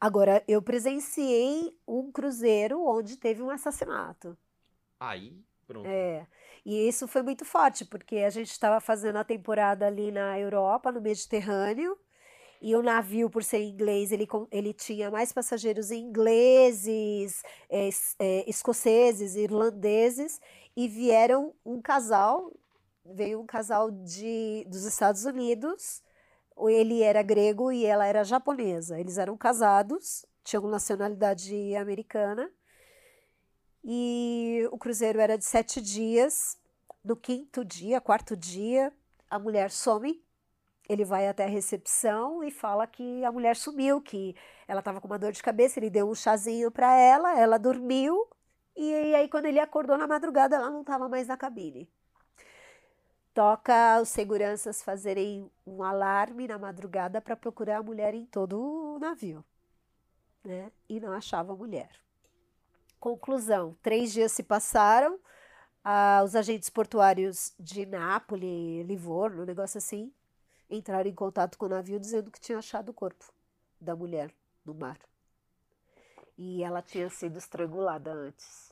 Agora, eu presenciei um cruzeiro onde teve um assassinato. Aí, pronto. É. E isso foi muito forte, porque a gente estava fazendo a temporada ali na Europa, no Mediterrâneo, e o navio, por ser inglês, ele, ele tinha mais passageiros ingleses, é, é, escoceses, irlandeses, e vieram um casal, veio um casal de, dos Estados Unidos, ele era grego e ela era japonesa. Eles eram casados, tinham nacionalidade americana, e o cruzeiro era de sete dias. No quinto dia, quarto dia, a mulher some ele vai até a recepção e fala que a mulher sumiu, que ela estava com uma dor de cabeça, ele deu um chazinho para ela, ela dormiu, e aí quando ele acordou na madrugada, ela não estava mais na cabine. Toca os seguranças fazerem um alarme na madrugada para procurar a mulher em todo o navio, né? E não achava a mulher. Conclusão: três dias se passaram, ah, os agentes portuários de Nápoles, Livorno, um negócio assim, entraram em contato com o navio dizendo que tinha achado o corpo da mulher no mar. E ela tinha sido estrangulada antes.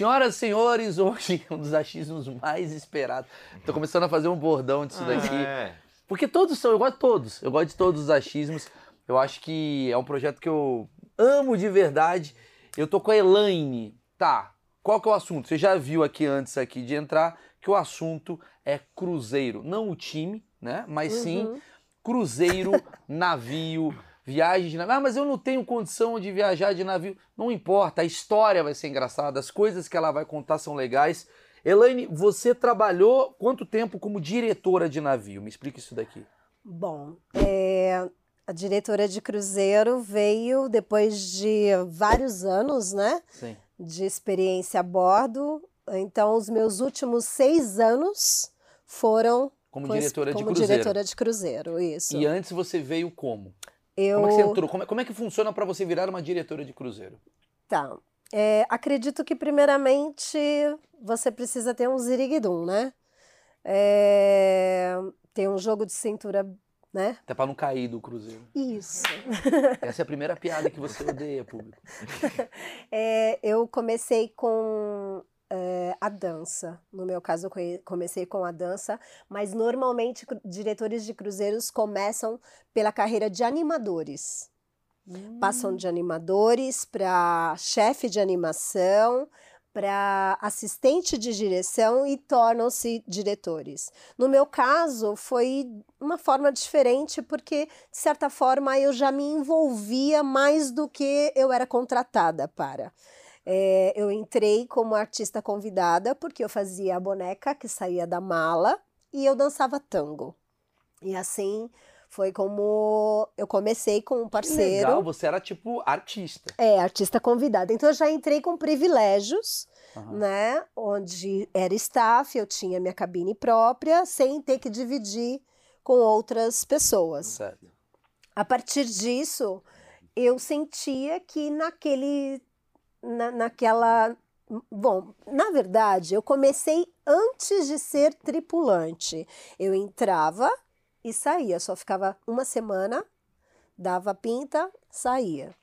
Senhoras e senhores, hoje é um dos achismos mais esperados. Tô começando a fazer um bordão disso daqui. É. Porque todos são, eu gosto de todos. Eu gosto de todos os achismos. Eu acho que é um projeto que eu amo de verdade. Eu tô com a Elaine. Tá, qual que é o assunto? Você já viu aqui antes aqui de entrar que o assunto é cruzeiro. Não o time, né? Mas uhum. sim cruzeiro, navio, viagem de navio. Ah, mas eu não tenho condição de viajar de navio. Não importa, a história vai ser engraçada, as coisas que ela vai contar são legais. Elaine, você trabalhou quanto tempo como diretora de navio? Me explica isso daqui. Bom, é, a diretora de cruzeiro veio depois de vários anos, né? Sim. De experiência a bordo. Então, os meus últimos seis anos foram como diretora como de cruzeiro. diretora de cruzeiro, isso. E antes você veio como? Eu... Como é que você entrou? Como é, como é que funciona para você virar uma diretora de cruzeiro? Tá. É, acredito que, primeiramente, você precisa ter um ziriguidum, né? É, ter um jogo de cintura né? Até para não cair do cruzeiro. Isso. Essa é a primeira piada que você odeia, público. É, eu comecei com a dança. No meu caso, eu comecei com a dança, mas normalmente diretores de cruzeiros começam pela carreira de animadores. Hum. Passam de animadores para chefe de animação, para assistente de direção e tornam-se diretores. No meu caso, foi uma forma diferente, porque, de certa forma, eu já me envolvia mais do que eu era contratada para. É, eu entrei como artista convidada, porque eu fazia a boneca que saía da mala e eu dançava tango. E assim foi como eu comecei com um parceiro. legal, você era tipo artista. É, artista convidada. Então eu já entrei com privilégios, uhum. né? Onde era staff, eu tinha minha cabine própria, sem ter que dividir com outras pessoas. Certo. A partir disso, eu sentia que naquele. Na, naquela. Bom, na verdade, eu comecei antes de ser tripulante. Eu entrava e saía. Só ficava uma semana, dava pinta, saía.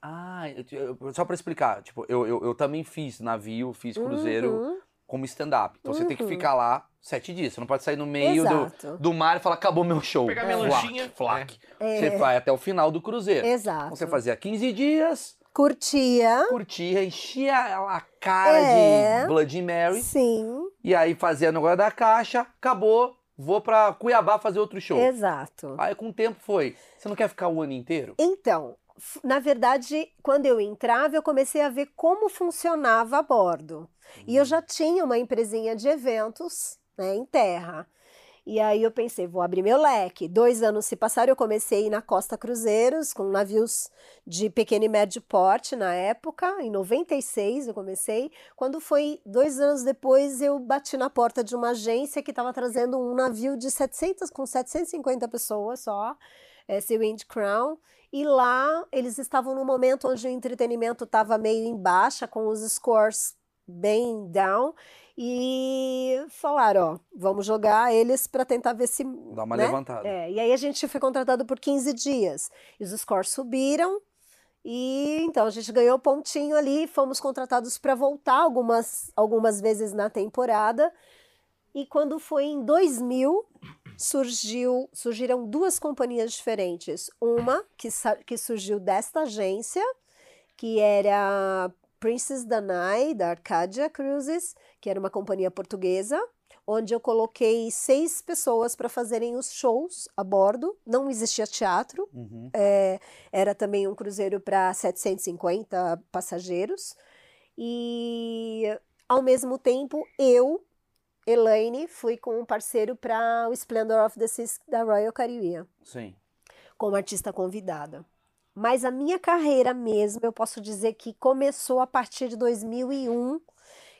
Ah, eu, eu, só para explicar, tipo, eu, eu, eu, também fiz navio, fiz cruzeiro uhum. como stand-up. Então uhum. você tem que uhum. ficar lá sete dias. Você não pode sair no meio do, do mar e falar, acabou meu show. Pegar minha lanchinha. Flac. É. Você vai até o final do cruzeiro. Exato. Então, você fazia 15 dias. Curtia. Curtia, enchia a cara é. de Bloody Mary. Sim. E aí fazia negócio da caixa, acabou, vou para Cuiabá fazer outro show. Exato. Aí com o tempo foi. Você não quer ficar o ano inteiro? Então, na verdade, quando eu entrava, eu comecei a ver como funcionava a bordo. E eu já tinha uma empresinha de eventos né, em terra. E aí eu pensei, vou abrir meu leque. Dois anos se passaram, eu comecei na Costa Cruzeiros, com navios de pequeno e médio porte na época, em 96 eu comecei. Quando foi dois anos depois, eu bati na porta de uma agência que estava trazendo um navio de 700, com 750 pessoas só, esse Wind Crown. E lá eles estavam no momento onde o entretenimento estava meio em baixa, com os scores bem down e falaram, ó, vamos jogar eles para tentar ver se dá uma né? levantada. É, e aí a gente foi contratado por 15 dias. E os scores subiram e então a gente ganhou pontinho ali, fomos contratados para voltar algumas algumas vezes na temporada. E quando foi em 2000, surgiu, surgiram duas companhias diferentes. Uma que, que surgiu desta agência, que era Princess Danai, da Arcadia Cruises, que era uma companhia portuguesa, onde eu coloquei seis pessoas para fazerem os shows a bordo. Não existia teatro, uhum. é, era também um cruzeiro para 750 passageiros. E, ao mesmo tempo, eu Elaine, fui com um parceiro para o Splendor of the Seas da Royal Caribbean. Sim. Como artista convidada. Mas a minha carreira mesmo, eu posso dizer que começou a partir de 2001,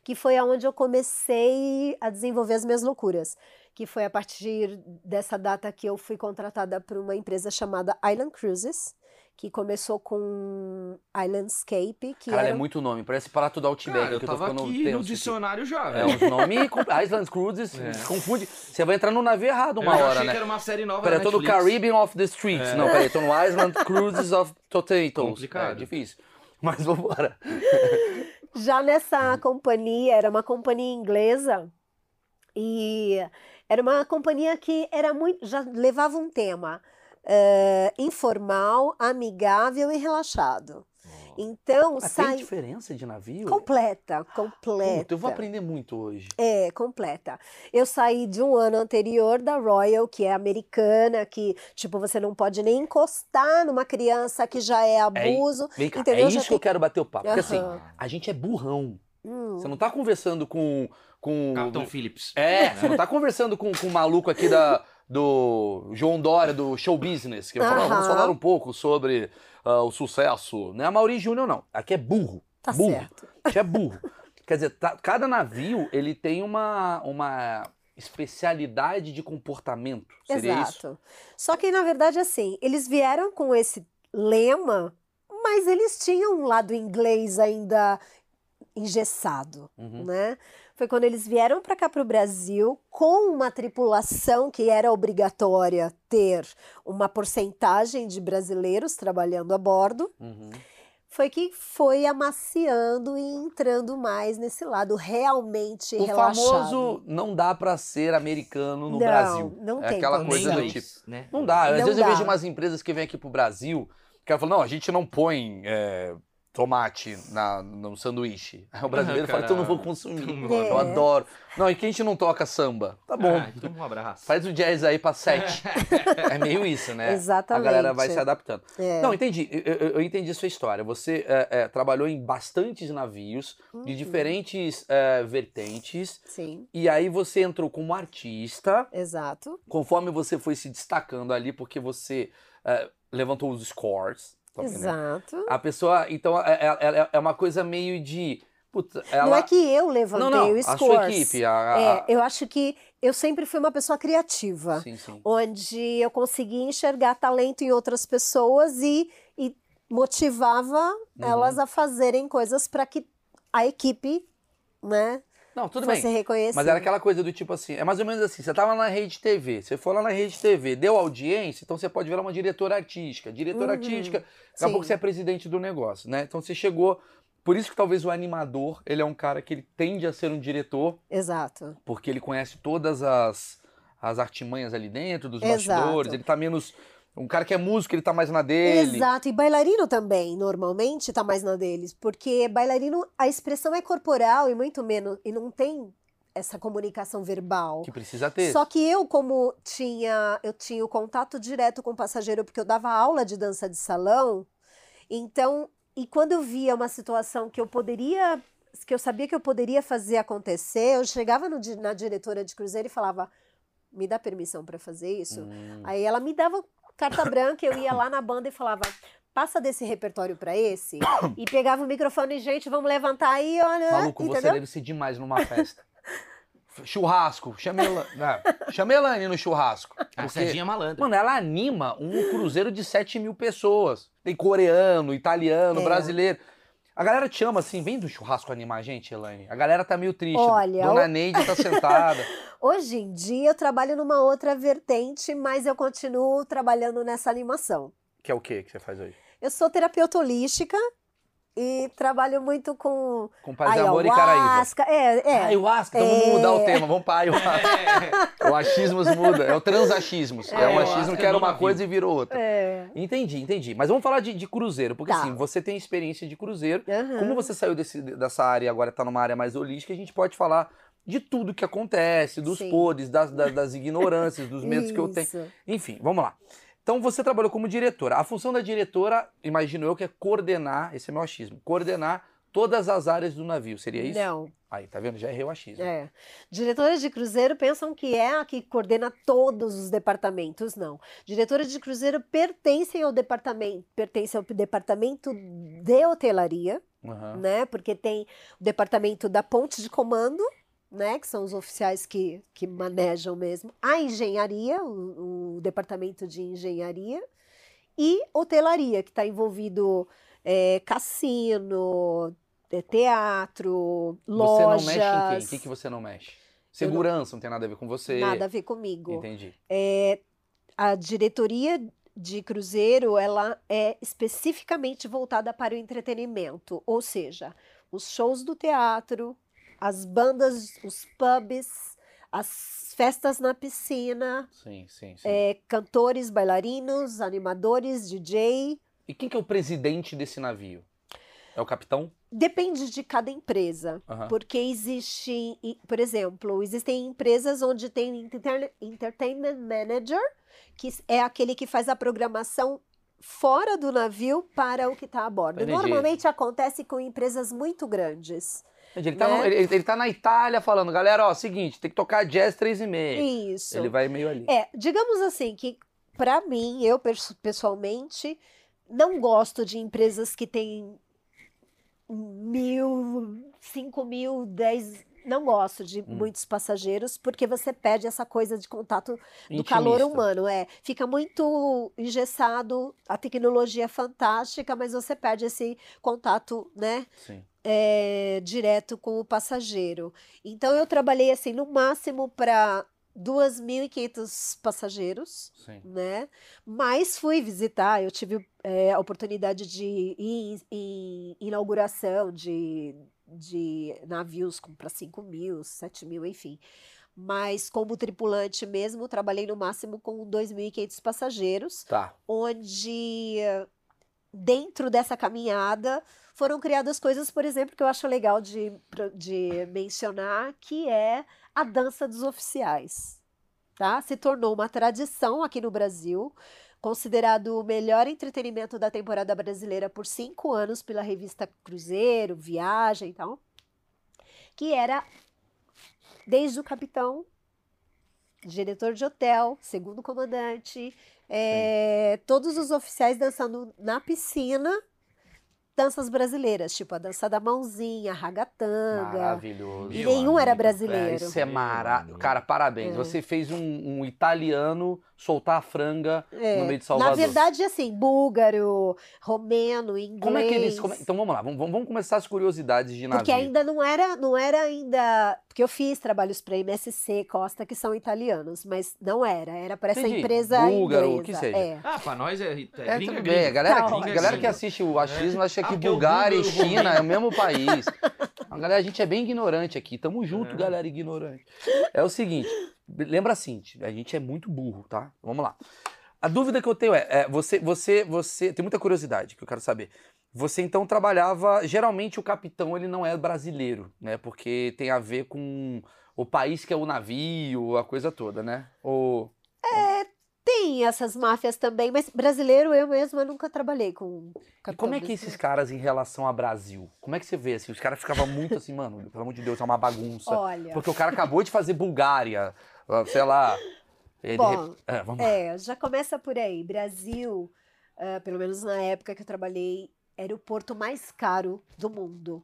que foi aonde eu comecei a desenvolver as minhas loucuras. Que foi a partir dessa data que eu fui contratada por uma empresa chamada Island Cruises que começou com Islandscape, que Cara, era... é muito nome, parece Prato do Outback. Cara, eu, eu tava aqui no dicionário aqui. já, velho. É, os nomes, Island Cruises, é. confunde. Você vai entrar no navio errado uma eu hora, achei né? que era uma série nova Peraí, eu tô no Caribbean of the Streets. É. Não, peraí, tô no Island Cruises of Potatoes. Complicado. É difícil. Mas vambora. Já nessa companhia, era uma companhia inglesa, e era uma companhia que era muito, já levava um tema uh, informal, amigável e relaxado. Então, Mas sai... tem diferença de navio? Completa, completa. Puta, eu vou aprender muito hoje. É, completa. Eu saí de um ano anterior da Royal, que é americana, que, tipo, você não pode nem encostar numa criança que já é abuso. É, cá, é isso que eu quero bater o papo. Uhum. Porque assim, a gente é burrão. Hum. Você não tá conversando com. com... Carlton Phillips. É, você não tá conversando com, com um maluco aqui da do João Dória, do Show Business, que uhum. falou, vamos falar um pouco sobre uh, o sucesso. Não é a Mauri Júnior, não. Aqui é burro. Tá burro. certo. Aqui é burro. Quer dizer, tá, cada navio, ele tem uma, uma especialidade de comportamento. Seria Exato. isso? Só que, na verdade, assim, eles vieram com esse lema, mas eles tinham um lado inglês ainda engessado, uhum. né? Foi quando eles vieram para cá para o Brasil com uma tripulação que era obrigatória ter uma porcentagem de brasileiros trabalhando a bordo. Uhum. Foi que foi amaciando e entrando mais nesse lado realmente o relaxado. O famoso não dá para ser americano no não, Brasil. Não é tem aquela coisa do tipo. Né? Não dá. Às não vezes dá. eu vejo umas empresas que vêm aqui pro Brasil que ela fala, não, a gente não põe é, tomate na, no sanduíche. Aí o brasileiro fala, então não vou consumir. É. Eu adoro. Não, e que a gente não toca samba? Tá bom. Ah, então um abraço. Faz o jazz aí pra sete. é meio isso, né? Exatamente. A galera vai se adaptando. É. Não, entendi. Eu, eu, eu, entendi a sua história. Você é, é, trabalhou em bastantes navios uhum. de diferentes é, vertentes. Sim. E aí você entrou como artista. Exato. Conforme você foi se destacando ali, porque você é, levantou os scores. Né? Exato. Né? A pessoa, então, é, é, é, é uma coisa meio de. Puta, ela... Não é que eu levantei não, não, o scores. A sua equipe. A, a... É, eu acho que eu sempre fui uma pessoa criativa. Sim, sim. Onde eu conseguia enxergar talento em outras pessoas e, e motivava uhum. elas a fazerem coisas para que a equipe né, não, tudo fosse bem. reconhecido. Mas era aquela coisa do tipo assim, é mais ou menos assim, você tava na rede TV, você foi lá na rede TV, deu audiência, então você pode virar uma diretora artística. Diretora uhum. artística, daqui a pouco você é presidente do negócio, né? Então você chegou por isso que talvez o animador, ele é um cara que ele tende a ser um diretor. Exato. Porque ele conhece todas as, as artimanhas ali dentro, dos Exato. bastidores, ele tá menos um cara que é músico, ele tá mais na dele. Exato, e bailarino também, normalmente, tá mais na deles. Porque bailarino, a expressão é corporal e muito menos. E não tem essa comunicação verbal. Que precisa ter. Só que eu, como tinha, eu tinha o contato direto com o passageiro, porque eu dava aula de dança de salão, então, e quando eu via uma situação que eu poderia, que eu sabia que eu poderia fazer acontecer, eu chegava no, na diretora de cruzeiro e falava, me dá permissão para fazer isso? Hum. Aí ela me dava carta branca, eu ia lá na banda e falava, passa desse repertório para esse, e pegava o microfone e, gente, vamos levantar aí, olha. Maluco, entendeu? você deve ser demais numa festa. churrasco, chame a Elane no churrasco. A Serginha malandra. Mano, ela anima um cruzeiro de 7 mil pessoas. Tem coreano, italiano, é. brasileiro. A galera te ama assim, vem do churrasco animar a gente, Elaine. A galera tá meio triste. Olha, Dona o... Neide tá sentada. Hoje em dia eu trabalho numa outra vertente, mas eu continuo trabalhando nessa animação. Que é o que que você faz hoje? Eu sou terapeuta holística e trabalho muito com. Com paz de amor e caraíba. É, é. Ayahuasca, então é... vamos mudar o tema, vamos para ayahuasca. É. O achismos muda, é o transachismos. É, é um achismo que era uma coisa e virou outra. É. Entendi, entendi. Mas vamos falar de, de cruzeiro, porque tá. assim, você tem experiência de cruzeiro. Uhum. Como você saiu desse, dessa área e agora está numa área mais holística, a gente pode falar de tudo que acontece, dos Sim. podres, das, das, das ignorâncias, dos medos que eu tenho. Enfim, vamos lá. Então você trabalhou como diretora. A função da diretora, imagino eu, que é coordenar, esse é meu achismo, coordenar todas as áreas do navio, seria isso? Não. Aí, tá vendo? Já errei o achismo. É. Diretoras de cruzeiro pensam que é a que coordena todos os departamentos, não. Diretoras de cruzeiro pertencem ao departamento, pertencem ao departamento de hotelaria, uhum. né? Porque tem o departamento da ponte de comando, né, que são os oficiais que, que manejam mesmo, a engenharia, o, o departamento de engenharia, e hotelaria, que está envolvido é, cassino, é, teatro, lojas. Você não mexe em quem? O que, que você não mexe? Segurança não, não, tem nada a ver com você. Nada a ver comigo. Entendi. É, a diretoria de cruzeiro, ela é especificamente voltada para o entretenimento, ou seja, os shows do teatro, as bandas, os pubs, as festas na piscina. Sim, sim, sim. É, cantores, bailarinos, animadores, DJ. E quem que é o presidente desse navio? É o capitão? Depende de cada empresa, uhum. porque existe, por exemplo, existem empresas onde tem entertainment manager, que é aquele que faz a programação fora do navio para o que está a bordo. Normalmente acontece com empresas muito grandes. Ele tá, né? no, ele, ele tá na Itália falando, galera, ó, seguinte, tem que tocar jazz três e meia. Isso. Ele vai meio ali. É, digamos assim, que para mim, eu pessoalmente, não gosto de empresas que têm mil, cinco mil, dez. Não gosto de hum. muitos passageiros, porque você perde essa coisa de contato do Intimista. calor humano. É, fica muito engessado, a tecnologia é fantástica, mas você perde esse contato, né? Sim é, direto com o passageiro. Então eu trabalhei assim no máximo para 2.500 passageiros, Sim. né? Mas fui visitar, eu tive é, a oportunidade de ir em, em inauguração de, de navios para 5 mil, 7 mil, enfim. Mas como tripulante mesmo, trabalhei no máximo com 2.500 passageiros, tá. onde dentro dessa caminhada foram criadas coisas, por exemplo, que eu acho legal de, de mencionar, que é a dança dos oficiais. Tá? Se tornou uma tradição aqui no Brasil, considerado o melhor entretenimento da temporada brasileira por cinco anos pela revista Cruzeiro, Viagem e tal, que era desde o capitão, diretor de hotel, segundo comandante, é, todos os oficiais dançando na piscina danças brasileiras, tipo a dança da mãozinha, a ragatanga. Maravilhoso. E nenhum era brasileiro. É, isso é maravilhoso. Cara, parabéns. É. Você fez um, um, italiano soltar a franga é. no meio de Salvador. Na verdade, assim, búlgaro, romeno, inglês. Como é que eles. Como... Então vamos lá, vamos, vamos começar as curiosidades de navio. Porque ainda não era, não era ainda. Porque eu fiz trabalhos para MSC Costa, que são italianos, mas não era. Era para essa empresa. Búlgaro, inglesa. o que seja. É. Ah, para nós é. É, é tudo bem. A galera, a galera que assiste o achismo acha que ah, Bulgária e China é o mesmo país. A galera, a gente é bem ignorante aqui. Tamo junto, é. galera ignorante. É o seguinte, lembra assim, a gente é muito burro, tá? Vamos lá. A dúvida que eu tenho é, é, você, você, você, tem muita curiosidade que eu quero saber. Você então trabalhava, geralmente o capitão ele não é brasileiro, né? Porque tem a ver com o país que é o navio, a coisa toda, né? Ou é, tem essas máfias também, mas brasileiro eu mesma nunca trabalhei com E como é que esses caras em relação a Brasil? Como é que você vê assim? Os caras ficavam muito assim, mano, pelo amor de Deus, é uma bagunça. Olha. Porque o cara acabou de fazer Bulgária, sei lá. Ele... Bom, é, vamos lá. é, já começa por aí. Brasil, uh, pelo menos na época que eu trabalhei, era o porto mais caro do mundo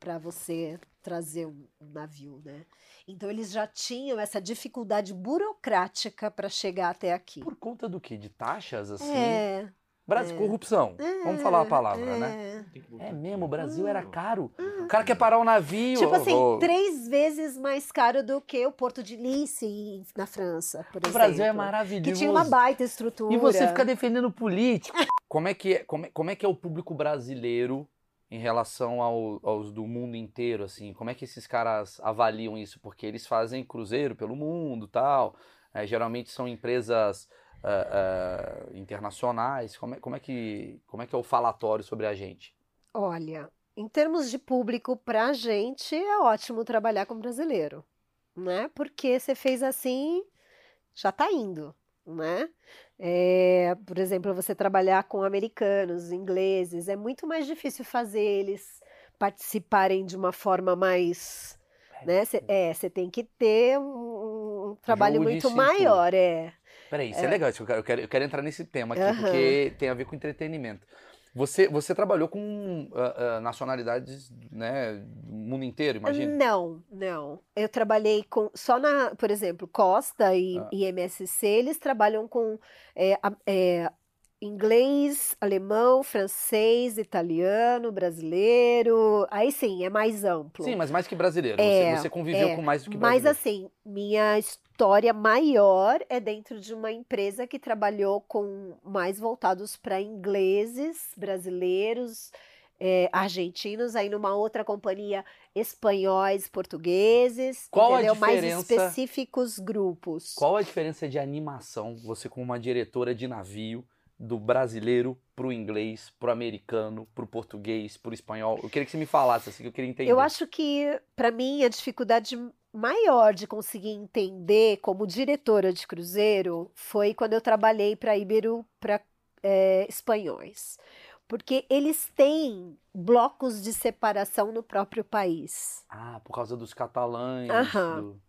para você trazer um, um navio, né? Então eles já tinham essa dificuldade burocrática para chegar até aqui. Por conta do quê? De taxas assim? É. Brasil, é. corrupção. Vamos falar a palavra, né? É. é mesmo, o Brasil era caro. O cara quer parar o um navio. Tipo assim, oh, três vezes mais caro do que o Porto de Nice na França, por o exemplo. O Brasil é maravilhoso. Que tinha uma baita estrutura. E você fica defendendo político. como, é que é, como, é, como é que é o público brasileiro em relação ao, aos do mundo inteiro, assim? Como é que esses caras avaliam isso? Porque eles fazem cruzeiro pelo mundo tal. É, geralmente são empresas uh, uh, internacionais? Como é, como, é que, como é que é o falatório sobre a gente? Olha, em termos de público, para a gente é ótimo trabalhar com brasileiro, né? Porque você fez assim, já está indo, né? É, por exemplo, você trabalhar com americanos, ingleses, é muito mais difícil fazer eles participarem de uma forma mais. Né? Cê, é, você tem que ter um, um trabalho Jogo muito maior, é. Peraí, isso é, é legal, eu quero, eu, quero, eu quero entrar nesse tema aqui, uhum. porque tem a ver com entretenimento. Você, você trabalhou com uh, uh, nacionalidades, né, do mundo inteiro, imagina? Não, não. Eu trabalhei com, só na, por exemplo, Costa e, ah. e MSC, eles trabalham com é, é, inglês, alemão, francês, italiano, brasileiro. Aí sim, é mais amplo. Sim, mas mais que brasileiro. É, você, você, conviveu é, com mais do que brasileiro. Mas assim, minha história maior é dentro de uma empresa que trabalhou com mais voltados para ingleses, brasileiros. É, argentinos, aí numa outra companhia espanhóis, portugueses, Qual entendeu? A diferença, mais específicos grupos. Qual a diferença de animação, você como uma diretora de navio, do brasileiro pro inglês, pro americano, pro português, pro espanhol? Eu queria que você me falasse assim, que eu queria entender. Eu acho que, para mim, a dificuldade maior de conseguir entender como diretora de cruzeiro foi quando eu trabalhei para Ibero para é, espanhóis. Porque eles têm blocos de separação no próprio país. Ah, por causa dos catalães. Aham. Do...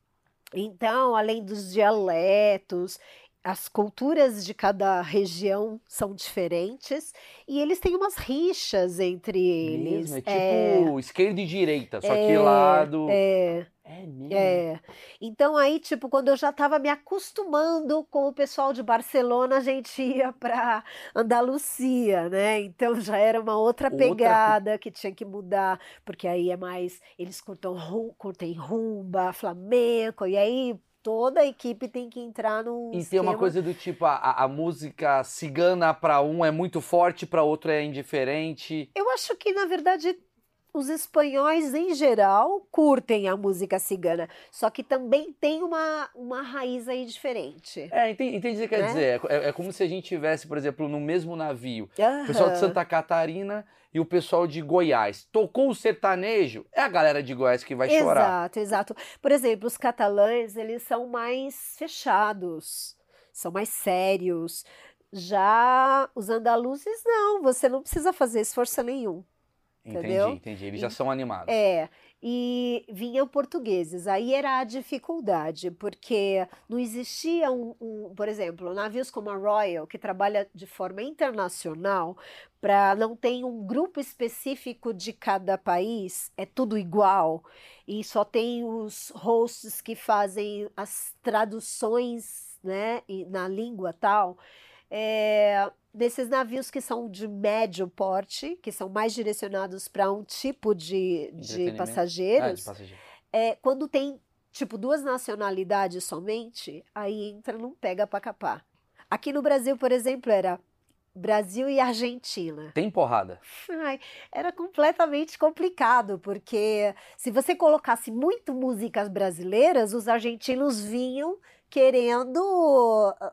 Então, além dos dialetos, as culturas de cada região são diferentes e eles têm umas rixas entre eles. Mesmo, é tipo é, esquerda e direita, só é, que lado. É. É mesmo? É. Então aí, tipo, quando eu já estava me acostumando com o pessoal de Barcelona, a gente ia para Andalucia, né? Então já era uma outra pegada outra... que tinha que mudar, porque aí é mais eles curtam, curtem rumba, flamenco, e aí toda a equipe tem que entrar no. E esquema... tem uma coisa do tipo, a, a música cigana para um é muito forte, para outro é indiferente. Eu acho que, na verdade, os espanhóis, em geral, curtem a música cigana. Só que também tem uma, uma raiz aí diferente. É, entendi, entendi o que quer né? dizer. É, é, como se a gente tivesse, por exemplo, no mesmo navio, uhum. o pessoal de Santa Catarina e o pessoal de Goiás. Tocou o sertanejo, é a galera de Goiás que vai exato, chorar. Exato, exato. Por exemplo, os catalães, eles são mais fechados, são mais sérios. Já os andaluzes, não, você não precisa fazer esforço nenhum. Entendi, entendeu? entendi. Eles já são animados. É e vinham portugueses. Aí era a dificuldade, porque não existia um, um, por exemplo, navios como a Royal, que trabalha de forma internacional, para não ter um grupo específico de cada país, é tudo igual, e só tem os hosts que fazem as traduções né, na língua tal. É, desses navios que são de médio porte, que são mais direcionados para um tipo de, de passageiros, ah, de passageiro. é, quando tem tipo duas nacionalidades somente, aí entra não pega para capar. Aqui no Brasil, por exemplo, era Brasil e Argentina. Tem porrada? Ai, era completamente complicado, porque se você colocasse muito músicas brasileiras, os argentinos vinham querendo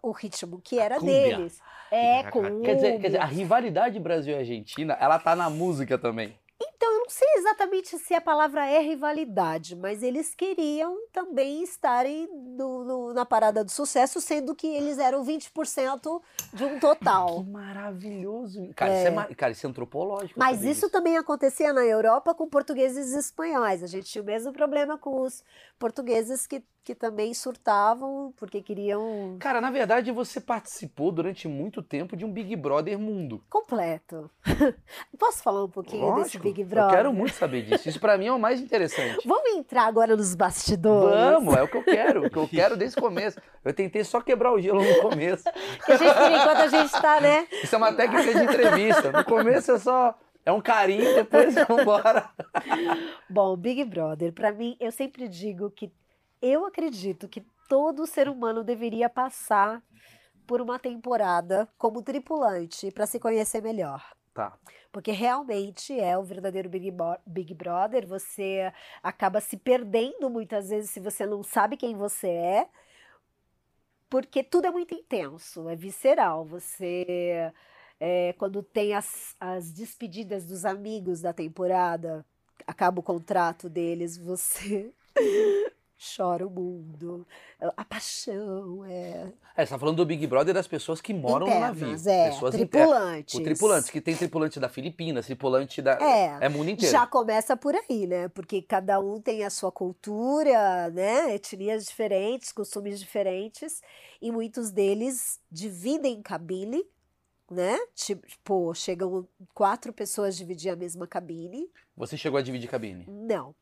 o ritmo que era deles. É, com quer dizer, quer dizer, a rivalidade Brasil e Argentina, ela tá na música também. Então, eu não sei exatamente se a palavra é rivalidade, mas eles queriam também estarem no, no, na parada do sucesso, sendo que eles eram 20% de um total. Que maravilhoso. Cara, é. Isso, é, cara isso é antropológico. Mas isso, isso também acontecia na Europa com portugueses e espanhóis. A gente tinha o mesmo problema com os portugueses que que também surtavam porque queriam. Cara, na verdade você participou durante muito tempo de um Big Brother mundo. Completo. Posso falar um pouquinho Lógico, desse Big Brother? Eu quero muito saber disso. Isso para mim é o mais interessante. Vamos entrar agora nos bastidores? Vamos, é o que eu quero, o que eu quero desde o começo. Eu tentei só quebrar o gelo no começo. que a gente, enquanto a gente tá, né? Isso é uma técnica de entrevista. No começo é só é um carinho, depois vamos embora. Bom, Big Brother, para mim, eu sempre digo que eu acredito que todo ser humano deveria passar por uma temporada como tripulante para se conhecer melhor. Tá. Porque realmente é o verdadeiro Big, Big Brother. Você acaba se perdendo muitas vezes se você não sabe quem você é, porque tudo é muito intenso, é visceral. Você, é, quando tem as, as despedidas dos amigos da temporada, acaba o contrato deles, você chora o mundo, a paixão, é... É, você tá falando do Big Brother das pessoas que moram Internas, no navio. É, pessoas tripulantes. O tripulantes, que tem tripulante da Filipinas, tripulante da... É, é mundo inteiro. Já começa por aí, né? Porque cada um tem a sua cultura, né? Etnias diferentes, costumes diferentes, e muitos deles dividem cabine, né? Tipo, chegam quatro pessoas dividir a mesma cabine. Você chegou a dividir cabine? Não.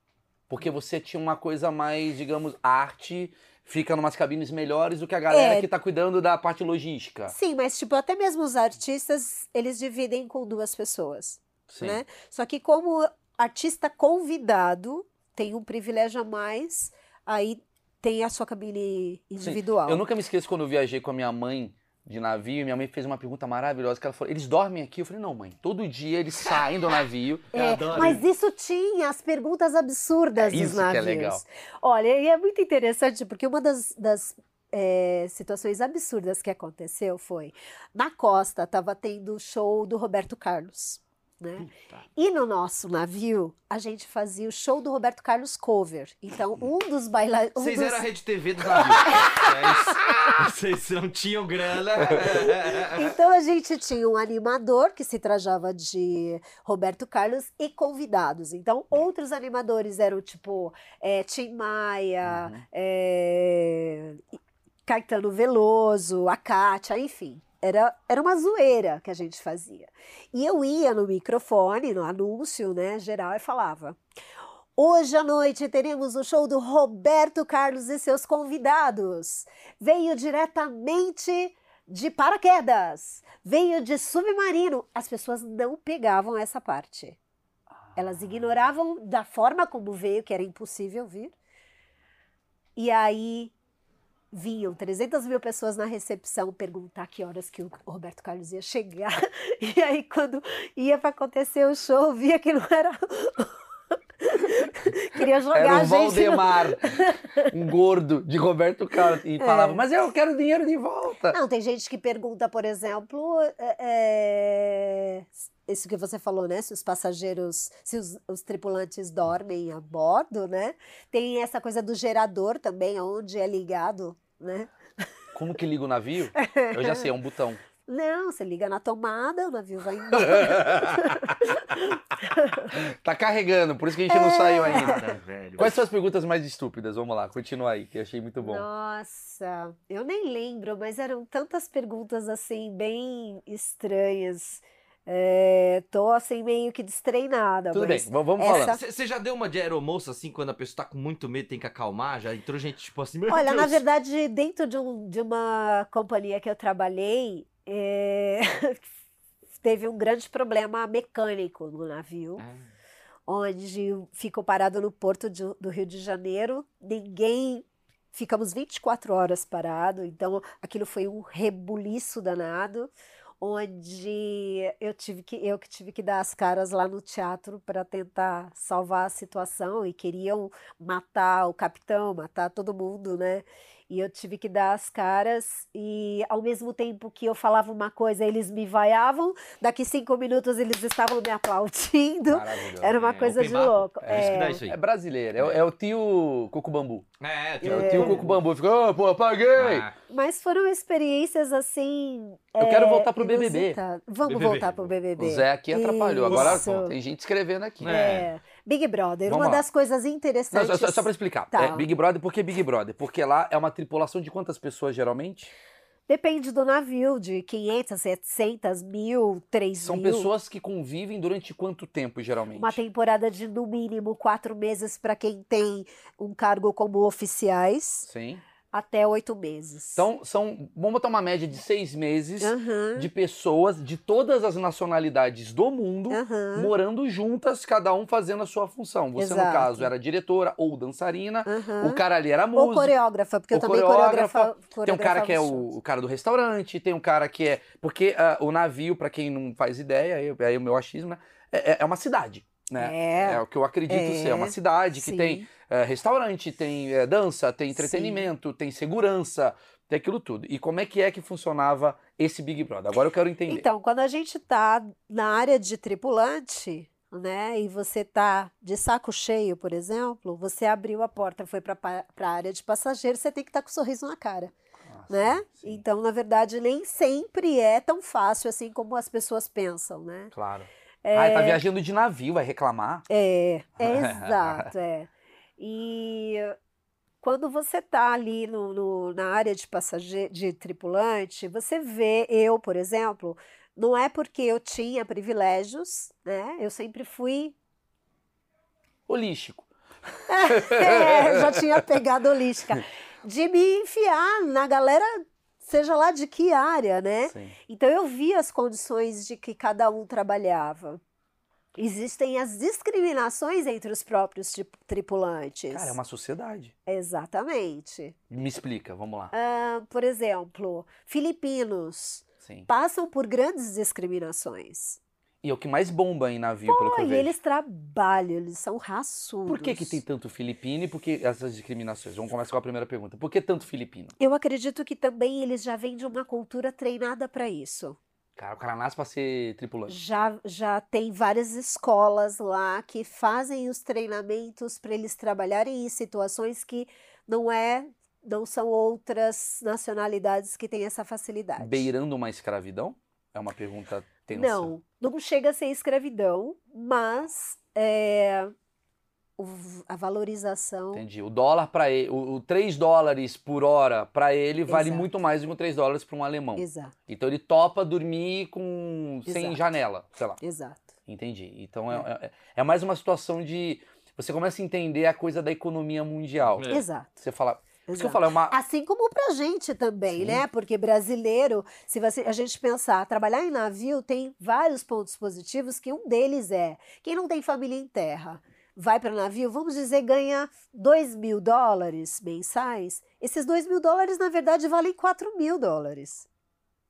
Porque você tinha uma coisa mais, digamos, arte, fica numas cabines melhores do que a galera é. que tá cuidando da parte logística. Sim, mas tipo, até mesmo os artistas, eles dividem com duas pessoas, Sim. né? Só que como artista convidado, tem um privilégio a mais, aí tem a sua cabine individual. Sim. Eu nunca me esqueço quando eu viajei com a minha mãe de navio, e minha mãe fez uma pergunta maravilhosa, que ela falou, eles dormem aqui? Eu falei, não mãe, todo dia eles saem do navio. É, mas isso tinha as perguntas absurdas é dos navios. que é legal. Olha, e é muito interessante, porque uma das, das é, situações absurdas que aconteceu foi, na costa estava tendo o show do Roberto Carlos. Né? E no nosso navio, a gente fazia o show do Roberto Carlos cover. Então, um dos bailarins. Um Vocês dos... eram a rede TV do navio. é Vocês não tinham grana. então, a gente tinha um animador que se trajava de Roberto Carlos e convidados. Então, outros animadores eram tipo é, Tim Maia, uhum. é, Caetano Veloso, a Kátia, enfim. Era, era uma zoeira que a gente fazia. E eu ia no microfone, no anúncio né, geral, e falava: Hoje à noite teremos o show do Roberto Carlos e seus convidados. Veio diretamente de paraquedas, veio de submarino. As pessoas não pegavam essa parte. Elas ignoravam da forma como veio, que era impossível vir. E aí vinham 300 mil pessoas na recepção perguntar que horas que o Roberto Carlos ia chegar. E aí, quando ia para acontecer o show, via que não era. Queria jogar era gente. Valdemar, no... um gordo de Roberto Carlos. E é. falava, mas eu quero dinheiro de volta. Não, tem gente que pergunta, por exemplo, é, é isso que você falou, né? Se os passageiros, se os, os, tripulantes dormem a bordo, né? Tem essa coisa do gerador também, onde é ligado, né? Como que liga o navio? Eu já sei, é um botão. Não, você liga na tomada, o navio vai embora. tá carregando, por isso que a gente é... não saiu ainda. Velho. Quais são as perguntas mais estúpidas? Vamos lá, continua aí, que eu achei muito bom. Nossa, eu nem lembro, mas eram tantas perguntas assim, bem estranhas. É, tô assim meio que destreinada. Tudo bem, vamos essa... falando. Você já deu uma de aeromoça assim, quando a pessoa tá com muito medo tem que acalmar? Já entrou gente tipo assim, Olha, Deus. na verdade, dentro de, um, de uma companhia que eu trabalhei, é... teve um grande problema mecânico no navio. Ah. Onde ficou parado no porto de, do Rio de Janeiro, ninguém ficamos 24 horas parado, então aquilo foi um rebuliço danado onde eu tive que eu que tive que dar as caras lá no teatro para tentar salvar a situação e queriam matar o capitão, matar todo mundo, né? E eu tive que dar as caras, e ao mesmo tempo que eu falava uma coisa, eles me vaiavam, daqui cinco minutos eles estavam me aplaudindo. Era uma é, coisa de louco. É, é, é brasileiro, é, é, o tio Coco Bambu. É, tio, é. o tio Coco Bambu. Ficou, oh, pô, apaguei! Ah. Mas foram experiências assim. Eu quero voltar pro BBB. Vamos BBB. voltar pro BBB. O Zé aqui atrapalhou. Isso. Agora tem gente escrevendo aqui. É. Big Brother, Vamos uma lá. das coisas Não, interessantes. só, só pra explicar. Tá. É, Big Brother, por que Big Brother? Porque lá é uma tripulação de quantas pessoas, geralmente? Depende do navio, de 500, 700, mil, 3 São mil. pessoas que convivem durante quanto tempo, geralmente? Uma temporada de no mínimo quatro meses para quem tem um cargo como oficiais, Sim. Até oito meses. Então, são, vamos botar uma média de seis meses Aham, de pessoas de todas as nacionalidades do mundo aham, morando juntas, cada um fazendo a sua função. Você, no Exato. caso, era diretora ou dançarina, aham. o cara ali era Ou músico. coreógrafa, porque eu ou também coreógrafa, Tem um cara que é o, o cara do restaurante, tem um cara que é. Porque ah, o navio, pra quem não faz ideia, aí, aí o meu achismo, né? É, é- é uma cidade. Né? É. o que eu acredito É, ser. É uma cidade que sim. tem é, restaurante, tem é, dança, tem entretenimento, tem segurança, tem aquilo tudo. E como é que é que funcionava esse Big Brother? Agora eu quero entender. Então, quando a gente tá na área de tripulante, né, e você tá de saco cheio, por exemplo, você abriu a porta, foi para a área de passageiro, você tem que estar com um sorriso na cara, Ah, né? sim, sim, Então, na verdade, nem sempre é tão fácil assim como as pessoas pensam, né? Claro. Ah, tá viajando de navio, vai reclamar? É, é exato, é. E quando você tá ali no, no- na área de passageiro, de tripulante, você vê, eu, por exemplo, não é porque eu tinha privilégios, né? Eu sempre fui, Holístico. é, já tinha pegado holística, de me enfiar na galera, seja lá de que área, né? Sim. Então eu vi as condições de que cada um trabalhava. Existem as discriminações entre os próprios tri- tripulantes. Cara, é uma sociedade. Exatamente. Me explica, vamos lá. Ah, por exemplo, filipinos Sim. passam por grandes discriminações. E é o que mais bomba em navio, pelo que eu E vejo. eles trabalham, eles são raçudos. Por que, que tem tanto filipino e por que essas discriminações? Vamos começar com a primeira pergunta. Por que tanto filipino? Eu acredito que também eles já vêm de uma cultura treinada para isso. Cara, o cara nasce pra ser tripulante. Já, já tem várias escolas lá que fazem os treinamentos para eles trabalharem em situações que não é, não são outras nacionalidades que têm essa facilidade. Beirando uma escravidão? É uma pergunta tensa. Não, não chega a ser escravidão, mas é, o- a valorização. Entendi. O dólar para ele, o, o 3 dólares por hora para ele vale Exato. muito mais do que o 3 dólares para um alemão. Exato, Então ele topa dormir com sem Exato. janela, sei lá. exato. Entendi. Então é, é, é mais uma situação de você começa a entender a coisa da economia mundial. É. Exato. Você fala, por isso que eu exato. falo, é uma Assim como pra gente também, Sim. né? Porque brasileiro, se você, a gente pensar, trabalhar em navio tem vários pontos positivos, que um deles é quem não tem família em terra. Vai para o navio, vamos dizer, ganha 2 mil dólares mensais. Esses 2 mil dólares, na verdade, valem 4 mil dólares.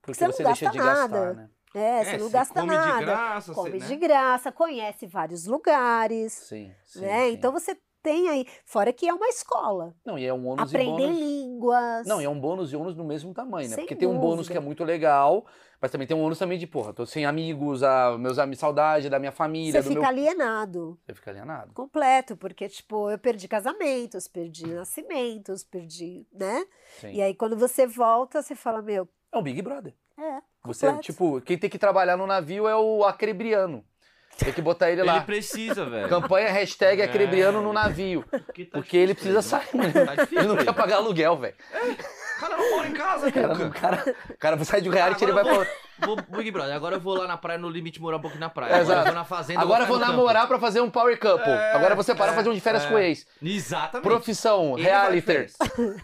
porque Você não você deixa gasta de gastar, nada. né? É, você É, não você gasta come nada. de graça, come você, né? de graça, conhece vários lugares, Sim, sim, né? sim. Então você tem aí, fora que é uma escola, não, e é um ônus e aprender bônus. línguas. Não, e é um bônus e ônus no mesmo tamanho, né? Sem Porque tem um bônus dúvida. que é muito legal, mas também tem um ônus também de, porra, tô sem amigos, a, meus amigos, saudade da minha família, Você do fica meu... alienado. Você fica alienado. completo, porque, tipo, eu perdi casamentos, perdi nascimentos, perdi, né? Sim. E aí, quando você volta, você fala, meu, É o Big Brother. é, Você, completo. tipo, quem tem que trabalhar no navio é o acrebriano. Tem que botar ele lá. Ele precisa, velho. Campanha hashtag É. acrebriano no navio. Porque, tá Porque ele precisa sair. ele, né? Tá difícil Ele não quer pagar aluguel, velho. O cara não mora em casa, cara, o cara, o cara sai de um reality, ele vai Agora pra... vou, vou, Big Brother, agora eu vou lá na praia, no limite, morar um pouquinho na praia. É, Agora eu exato. vou na fazenda. Agora eu vou no namorar pra fazer um power couple. É, Agora você para é, fazer um de férias é. com ex. campo. Exatamente. Profissão, Ele reality.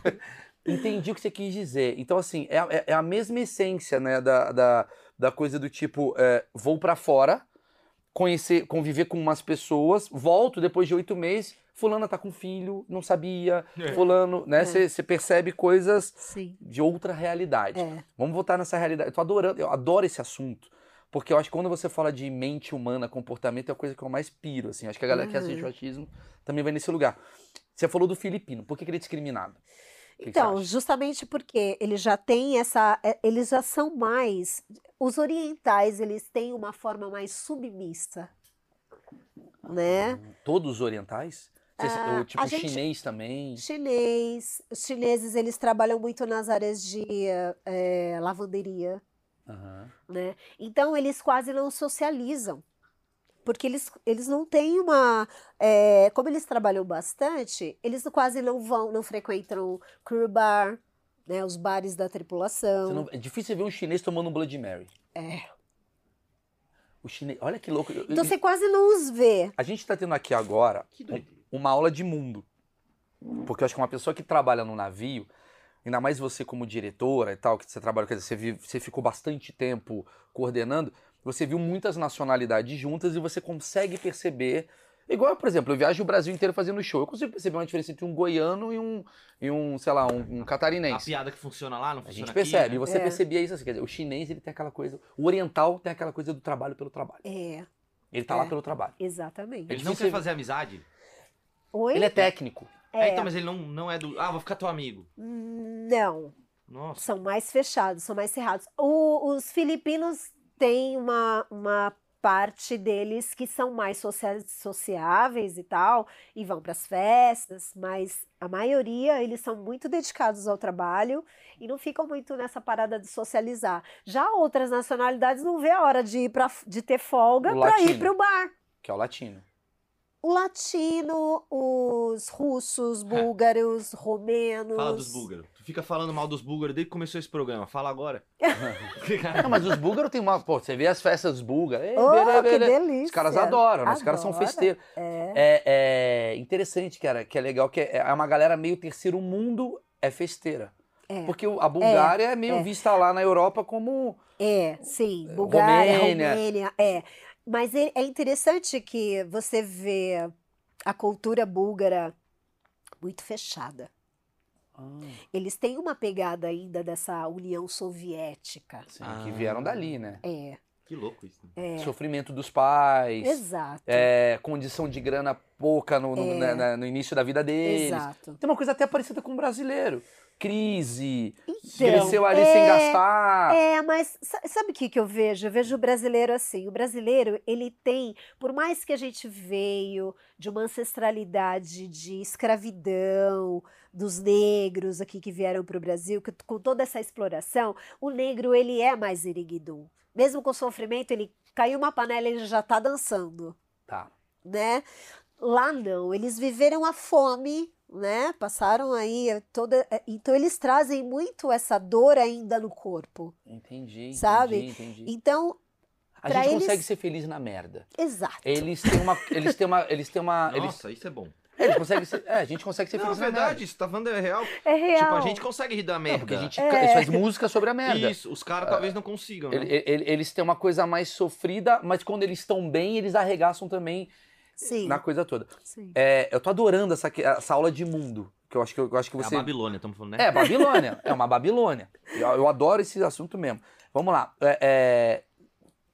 Entendi o que você quis dizer. Então, assim, é, é- é a mesma essência, né, da, da, da coisa do tipo, é, vou pra fora, conhecer, conviver com umas pessoas, volto depois de oito meses, fulana tá com filho, não sabia, É. fulano, né, você você percebe coisas Sim, de outra realidade. é. Vamos voltar nessa realidade. Eu tô adorando, eu adoro esse assunto. Porque eu acho que quando você fala de mente humana, comportamento, é a coisa que eu mais piro, assim. Acho que a galera que Uhum. assiste o autismo também vai nesse lugar. Você falou do filipino. Por que, que ele é discriminado? Então, justamente porque eles já têm essa. é, Eles já são mais. Os orientais, eles têm uma forma mais submissa. Né? Todos os orientais? Ah, tipo gente- chinês também? Chinês. Os chineses, eles trabalham muito nas áreas de eh, lavanderia. Aham. né? Então eles quase não socializam. Porque eles, eles não têm uma. É, como eles trabalham bastante, eles quase não vão, não frequentam crew bar, né? Os bares da tripulação. Não, é difícil ver um chinês tomando um Blood Mary. É. O chinês. Olha que louco. Então você quase não os vê. A gente está tendo aqui agora uma aula de mundo. Porque eu acho que uma pessoa que trabalha no navio, ainda mais você como diretora e tal, que você trabalha, quer dizer, você, vive, você ficou bastante tempo coordenando, você viu muitas nacionalidades juntas e você consegue perceber. Igual, por exemplo, eu viajo o Brasil inteiro fazendo show. Eu consigo perceber uma diferença entre um goiano e um, e um sei lá, um, um catarinense. A piada que funciona lá não funciona A gente percebe. Aqui, né? E você É. percebia isso assim. Quer dizer, o chinês, ele tem aquela coisa. O oriental tem aquela coisa do trabalho pelo trabalho. É, Ele tá É. lá pelo trabalho. exatamente. Ele não Você- quer fazer amizade? Oi? Ele é técnico. É. É. então, mas ele não, não é do. Ah, vou ficar teu amigo. Não, Nossa. são mais fechados, são mais cerrados. O- os filipinos têm uma, uma parte deles que são mais sociáveis e tal, e vão para as festas, mas a maioria eles são muito dedicados ao trabalho e não ficam muito nessa parada de socializar. Já outras nacionalidades não vê a hora de ir pra, de ter folga para ir para o bar. Que é o latino. O latino, os russos, búlgaros, romenos. Fala dos búlgaros. Fica falando mal dos búlgaros desde que começou esse programa. Fala agora. Não, mas os búlgaros tem uma. Pô, você vê as festas búlgaras. ei, Oh, belê, que belê. delícia! Os caras adoram, né? Os caras são festeiros. É. É, é interessante, cara, que é legal, que é, é uma galera meio terceiro mundo é festeira. É. Porque a Bulgária é, meio é. vista lá na Europa como. É, sim, Bulgária, Romênia. Romênia, é. Mas é é interessante que você vê a cultura búlgara muito fechada. Eles têm uma pegada ainda dessa União Soviética. Sim, que vieram dali, né? É, Que louco isso. né? é, Sofrimento dos pais. exato, é, condição de grana pouca no, no, É. na- na- no início da vida deles. exato. Tem uma coisa até parecida com o brasileiro. Crise, Então, cresceu ali é, sem gastar. É, mas sa- sabe o que, que eu vejo? Eu vejo o brasileiro assim. O brasileiro, ele tem, por mais que a gente veio de uma ancestralidade de escravidão dos negros aqui que vieram para o Brasil, que, com toda essa exploração, o negro, ele é mais iriguidum. Mesmo com sofrimento, ele caiu uma panela, ele já está dançando, Tá. né? Lá não, eles viveram a fome, né? Passaram aí toda. Então eles trazem muito essa dor ainda no corpo. Entendi, Sabe? entendi, entendi. Então, A gente eles- consegue ser feliz na merda. exato. Eles têm uma. Eles têm uma. Eles têm uma. Eles, Nossa, isso é bom. eles conseguem ser. É, a gente consegue ser Não, é feliz na verdade, merda. isso tá falando é real. É real. Tipo, a gente consegue rir da Não, merda. porque a gente É. ca- eles faz música sobre a merda. Isso, os caras talvez não consigam, né? Ele- ele- eles têm uma coisa mais sofrida, mas quando eles estão bem, eles arregaçam também Sim. na coisa toda. sim. É, eu tô adorando essa, que- essa aula de mundo. Que eu acho que, eu acho que É a você. Babilônia, estamos falando, né? É, Babilônia. é uma Babilônia. Eu, eu adoro esse assunto mesmo. Vamos lá. É, é,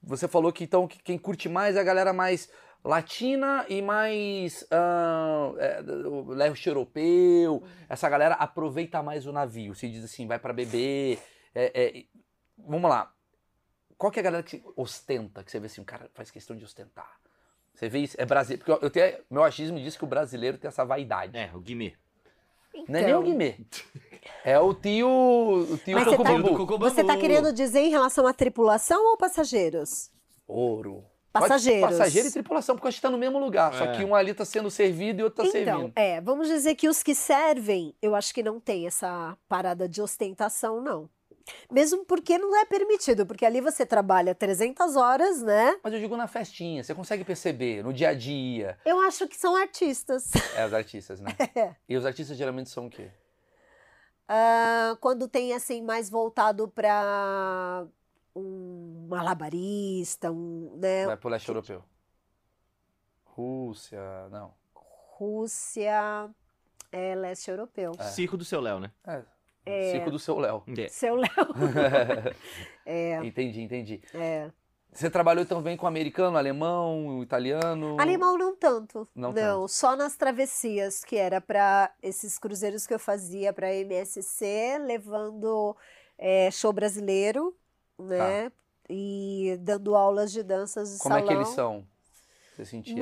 você falou que então que quem curte mais é a galera mais latina e mais ah, é, o leste europeu. Essa galera aproveita mais o navio. Se diz assim, vai pra beber. é, é, vamos lá. Qual que é a galera que ostenta? Que você vê assim, o cara faz questão de ostentar. Você vê isso? É brasileiro. Porque eu, tenho, meu achismo diz que o brasileiro tem essa vaidade. É, o Guimê. Não é nem o Então, Guimê. É o tio. O tio Mas você tá- Cocobambu. está querendo dizer em relação à tripulação ou passageiros? Ouro. Passageiros. Pode- Passageiro e tripulação, porque a gente tá no mesmo lugar. Só É. que um ali tá sendo servido e outro tá então, servindo. é, vamos dizer que os que servem, eu acho que não tem essa parada de ostentação, não. Mesmo porque não é permitido, porque ali você trabalha 300 horas, né? Mas eu digo na festinha, você consegue perceber, no dia a dia. Eu acho que são artistas. É, os artistas, né? É. E os artistas geralmente são o quê? Ah, quando tem assim mais voltado para um malabarista, um, né? Vai pro leste europeu. Rússia, não. Rússia, é, leste europeu. Circo do seu Léo, né? É. Circo do seu Léo. É. Seu Léo. É, entendi, entendi. é. Você trabalhou também com americano, alemão, italiano? Alemão não tanto. Não Não, tanto. só nas travessias, que era para esses cruzeiros que eu fazia para MSC, levando é, show brasileiro, né? E dando aulas de danças de Como salão. é que eles são? Você sentia assim?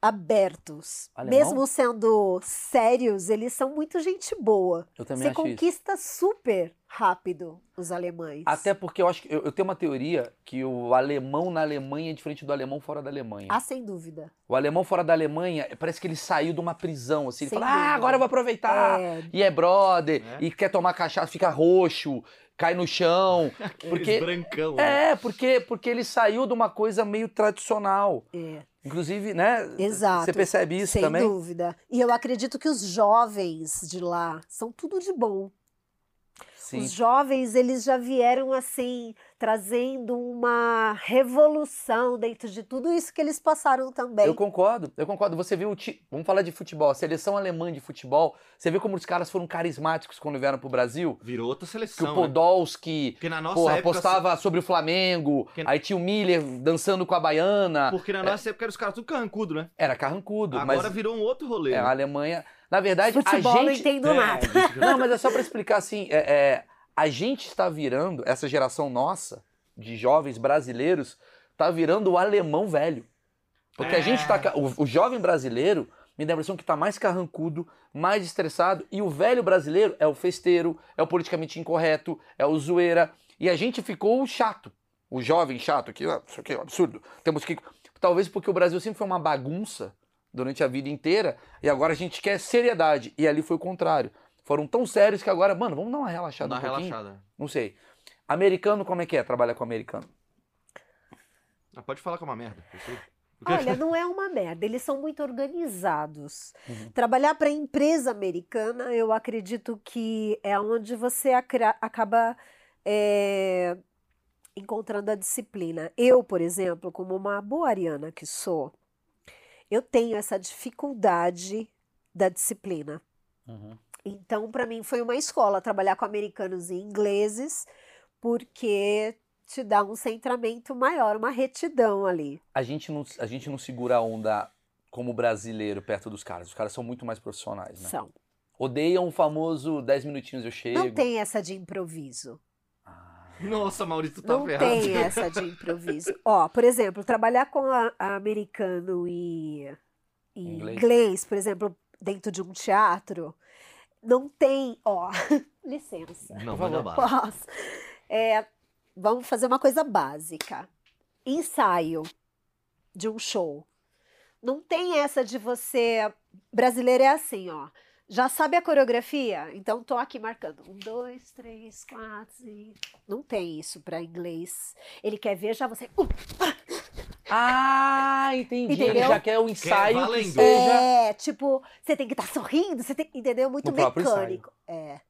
Abertos. Alemão? Mesmo sendo sérios, eles são muito gente boa. Eu também Você acho isso. conquista super. rápido os alemães. Até porque eu acho que eu, eu, tenho uma teoria que o alemão na Alemanha é diferente do alemão fora da Alemanha. Ah, sem dúvida. O alemão fora da Alemanha parece que ele saiu de uma prisão, assim. Ele sem fala, dúvida. ah, agora eu vou aproveitar. É... E é brother, é. e quer tomar cachaça, fica roxo, cai no chão. porque brancão. Né? É, porque, porque ele saiu de uma coisa meio tradicional. É. Inclusive, né? Exato. Você percebe isso Sem também? Sem dúvida. E eu acredito que os jovens de lá são tudo de bom. Sim. Os jovens, eles já vieram assim, trazendo uma revolução dentro de tudo isso que eles passaram também. Eu concordo, eu concordo. Você viu, vamos falar de futebol, a seleção alemã de futebol, você viu como os caras foram carismáticos quando vieram pro Brasil? Virou outra seleção. Que o né? Podolski né? na nossa porra, época, apostava sobre o Flamengo, Porque... aí tinha o Miller dançando com a baiana. Porque na nossa é... época eram os caras tudo carrancudo, né? Era carrancudo. Agora mas... virou um outro rolê. É, né? a Alemanha... Na verdade, Futebol a gente... não entendo é, nada. Não, mas é só para explicar assim, é, é, a gente está virando, essa geração nossa, de jovens brasileiros, tá virando o alemão velho. Porque é. a gente tá... O, o, jovem brasileiro me dá a impressão que tá mais carrancudo, mais estressado, e o velho brasileiro é o festeiro, é o politicamente incorreto, é o zoeira, e a gente ficou chato. O jovem chato, que ah, isso aqui é um absurdo. Temos que... Talvez porque o Brasil sempre foi uma bagunça, durante a vida inteira e agora a gente quer seriedade. E ali foi o contrário. Foram tão sérios que agora, mano, vamos dar uma relaxada dar um pouquinho. relaxada. Não sei. Americano, como é que é trabalhar com americano? Ah, pode falar que é uma merda. Olha, não é uma merda, eles são muito organizados. Uhum. Trabalhar para empresa americana, eu acredito que é onde você acaba é, encontrando a disciplina. Eu, por exemplo, como uma boa ariana que sou, eu tenho essa dificuldade da disciplina. Uhum. Então, para mim, foi uma escola trabalhar com americanos e ingleses, porque te dá um centramento maior, uma retidão ali. A gente não, a gente não segura a onda como brasileiro perto dos caras. Os caras são muito mais profissionais, né? São. Odeiam o famoso 10 minutinhos eu chego. Não tem essa de improviso. Nossa, Maurício, tá não ferrado. Tem essa de improviso. Ó, por exemplo, trabalhar com a, a americano e, e inglês. inglês, por exemplo, dentro de um teatro, não tem, ó, licença. Não, manda bala. Posso. É, vamos fazer uma coisa básica. Ensaio de um show. Não tem essa de você. Brasileiro é assim, ó. Já sabe a coreografia? Então tô aqui marcando. Um, dois, três, quatro, cinco. Não tem isso para inglês. Ele quer ver já você. Uh, ah, entendi. Entendeu? Ele já quer o ensaio quer que seja... É, tipo, você tem que estar tá sorrindo, você tem, entendeu? Muito no mecânico. É.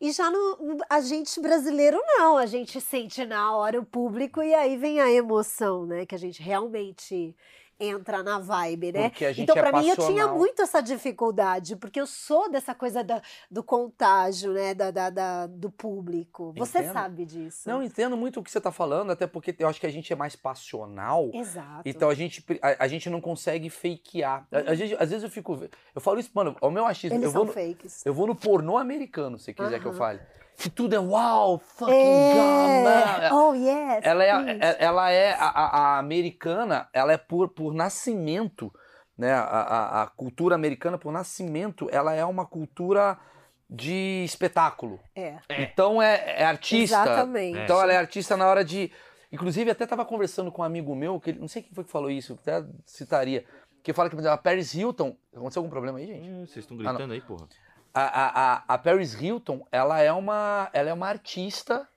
E já no, a gente brasileiro não, a gente sente na hora o público e aí vem a emoção, né? Que a gente realmente entra na vibe, né? então, para é mim, eu tinha muito essa dificuldade, porque eu sou dessa coisa da, do contágio, né? Da, da, da do público. Você entendo. sabe disso. Não, entendo muito o que você está falando, até porque eu acho que a gente é mais passional. Exato. Então a gente, a, a gente não consegue fakear. Uhum. Às, vezes, às vezes eu fico. Eu falo isso, mano, o meu achismo. Eles eu são vou fakes. No, eu vou no pornô americano, se quiser uhum. que eu fale que tudo é uau, fucking é. God. Oh, yes. Ela é, é, ela é a, a, americana, ela é por, por nascimento, né? A, a, a, cultura americana, por nascimento, ela é uma cultura de espetáculo. É. Então é, é artista. Exatamente. Então ela é artista na hora de. Inclusive, até estava conversando com um amigo meu, que não sei quem foi que falou isso, até citaria, que fala que, por exemplo, a Paris Hilton. Aconteceu algum problema aí, gente? Hum, vocês estão gritando ah, aí, porra a, a, a Paris Hilton, ela é uma, ela é uma artista,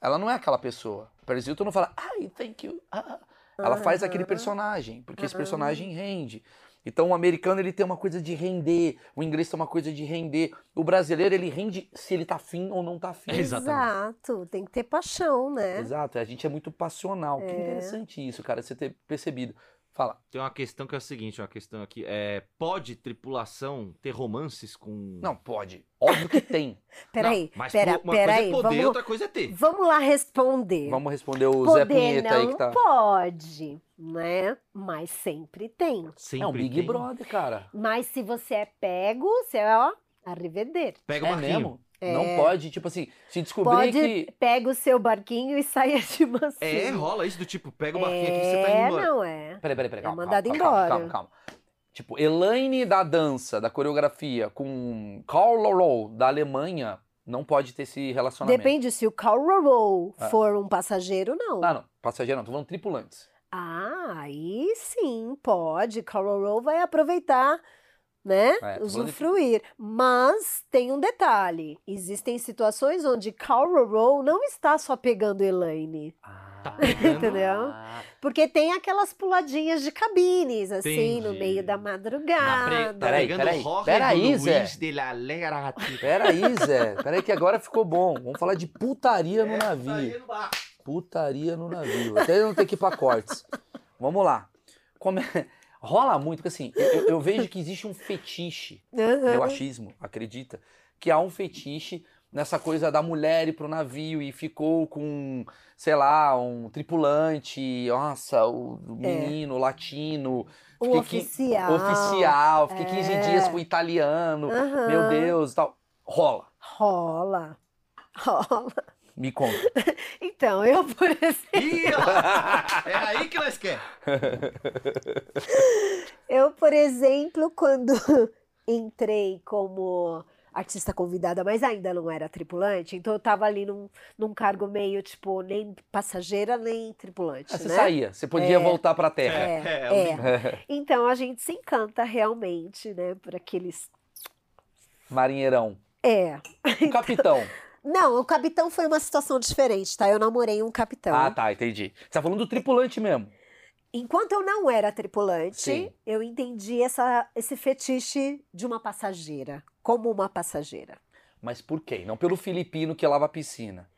ela não é aquela pessoa. A Paris Hilton não fala, ai, thank you. Ah. Ela faz aquele personagem, porque esse personagem rende. Então o americano ele tem uma coisa de render, o inglês tem uma coisa de render. O brasileiro ele rende se ele tá afim ou não tá afim. Exato, tem que ter paixão, né? Exato, a gente é muito passional. É. Que interessante isso, cara, você ter percebido. Fala. Tem uma questão que é a seguinte, uma questão aqui. É, pode tripulação ter romances com. Não, pode. Óbvio que tem. peraí, mas pera, uma pera coisa aí, é poder, vamos, outra coisa é ter. Vamos lá responder. Vamos responder o poder Zé Pinheta não aí que tá. pode, né? Mas sempre tem. Sempre é um Big tem. Brother, cara. Mas se você é pego, você é, ó, arriveder. Pega o é barquinho. Mesmo? É. Não pode, tipo assim, se descobrir pode, que. Pega o seu barquinho e saia de mansinho. É, rola isso do tipo, pega o barquinho aqui e você tá indo embora. É, não é. Peraí, peraí, peraí. É calma, mandado calma, embora. Calma, calma, calma. Tipo, Elaine da dança, da coreografia, com Carl Loro da Alemanha, não pode ter esse relacionamento. Depende se o Carl ah. for um passageiro, não. Ah, não. Passageiro não, tô falando tripulantes. Ah, aí sim, pode. Carl vai aproveitar né? É, usufruir. De... Mas tem um detalhe: existem situações onde Carl Rowe não está só pegando Elaine. Ah. Tá Entendeu? Ah. Porque tem aquelas puladinhas de cabines, assim, Entendi. no meio da madrugada. Tá peraí, peraí. Peraí, Zé. Peraí, Zé. Peraí que agora ficou bom. Vamos falar de putaria no é, navio. Putaria no navio. Até não ter que ir pra cortes. Vamos lá. Como é... Rola muito, porque assim, eu, eu vejo que existe um fetiche, uhum. meu achismo, acredita, que há um fetiche nessa coisa da mulher ir pro navio e ficou com, sei lá, um tripulante, nossa, o é. menino, é. latino. O oficial. oficial, fiquei é. 15 dias com o italiano, uhum. meu Deus e tal. Rola. Rola. Rola. Me conta. então, eu, por exemplo. É aí que nós quer. eu, por exemplo, quando entrei como artista convidada, mas ainda não era tripulante, então eu tava ali num, num cargo meio, tipo, nem passageira, nem tripulante. Ah, você né? saía, você podia é, voltar pra terra. É, é, é. Então a gente se encanta realmente, né, por aqueles. Marinheirão. É. O capitão. Não, o capitão foi uma situação diferente, tá? Eu namorei um capitão. Ah, tá, entendi. Você tá falando do tripulante mesmo. Enquanto eu não era tripulante, Sim. eu entendi essa, esse fetiche de uma passageira, como uma passageira. Mas por quê? Não pelo filipino que lava a piscina.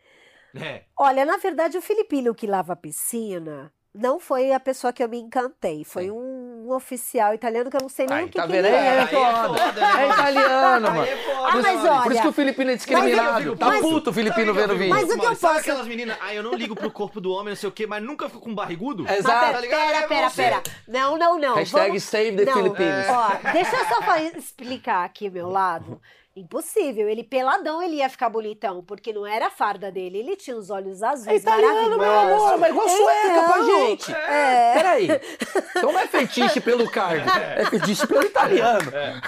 É. Olha, na verdade, o filipino que lava a piscina não foi a pessoa que eu me encantei. Foi Sim. um oficial italiano que eu não sei nem Ai, o que, tá que ele é. É, é, foda. é, foda, é italiano, mano. É ah, mas olha, Por isso que o Filipino é discriminado. Eu, tá mas, puto o Filipino vendo o vídeo. Mas o que eu posso... Sabe aquelas meninas, ah, eu não ligo pro corpo do homem, não sei o quê, mas nunca fico com barrigudo? Exato. Tá pera, pera, pera. Não, não, não. Hashtag Vamos... save the não. Philippines. Ó, deixa eu só explicar aqui meu lado. Impossível. Ele peladão, ele ia ficar bonitão, porque não era a farda dele. Ele tinha os olhos azuis, é italiano, meu amor, mas igual sueca então, pra gente. É. Peraí. Então não é fetiche pelo cargo, é, é fetiche pelo italiano. É.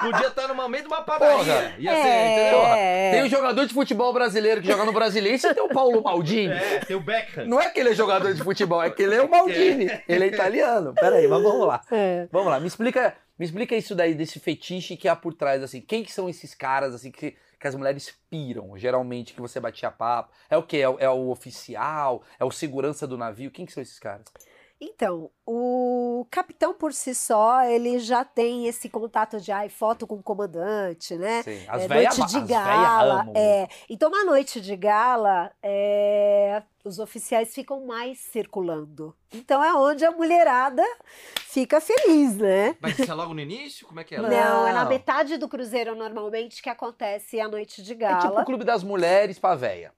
Podia estar tá no momento de uma padaria. Ia ser, é. entendeu? Tem um jogador de futebol brasileiro que joga no Brasileiro, e tem o Paulo Maldini. É, tem o Beckham. Não é que ele é jogador de futebol, é que ele é o Maldini. É. Ele é italiano. Peraí, mas vamos lá. É. Vamos lá, me explica me explica isso daí, desse fetiche que há por trás, assim. Quem que são esses caras, assim, que, que as mulheres piram, geralmente, que você batia papo? É o quê? É, é o oficial? É o segurança do navio? Quem que são esses caras? Então, o capitão por si só, ele já tem esse contato de ai, foto com o comandante, né? Sim, as é, véia, noite de gala. É. Então, na noite de gala, é, os oficiais ficam mais circulando. Então é onde a mulherada fica feliz, né? Mas isso é logo no início? Como é que é? Não, Não. é na metade do cruzeiro normalmente que acontece a noite de gala. É tipo o clube das mulheres pra véia.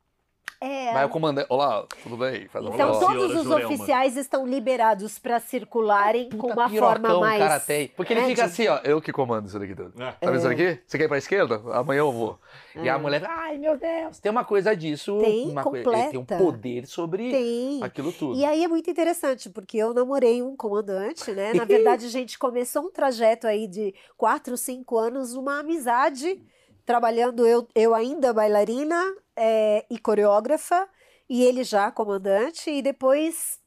É. Vai o comandante. Olá, tudo bem? Faz então, olá. todos os oficiais estão liberados para circularem com uma forma mais. Cara tem. Porque ele é, fica assim, ó. Eu que comando isso daqui tudo. É. Tá vendo isso aqui? Você quer ir pra esquerda? Amanhã eu vou. É. E a mulher, ai meu Deus. Tem uma coisa disso. Tem, uma completa. Coisa, tem um poder sobre tem. aquilo tudo. E aí é muito interessante, porque eu namorei um comandante, né? Na verdade, a gente começou um trajeto aí de quatro, cinco anos, uma amizade trabalhando eu, eu ainda bailarina é, e coreógrafa, e ele já comandante, e depois,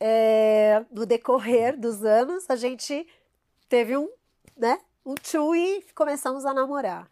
é, no decorrer dos anos, a gente teve um, né, um tchu e começamos a namorar.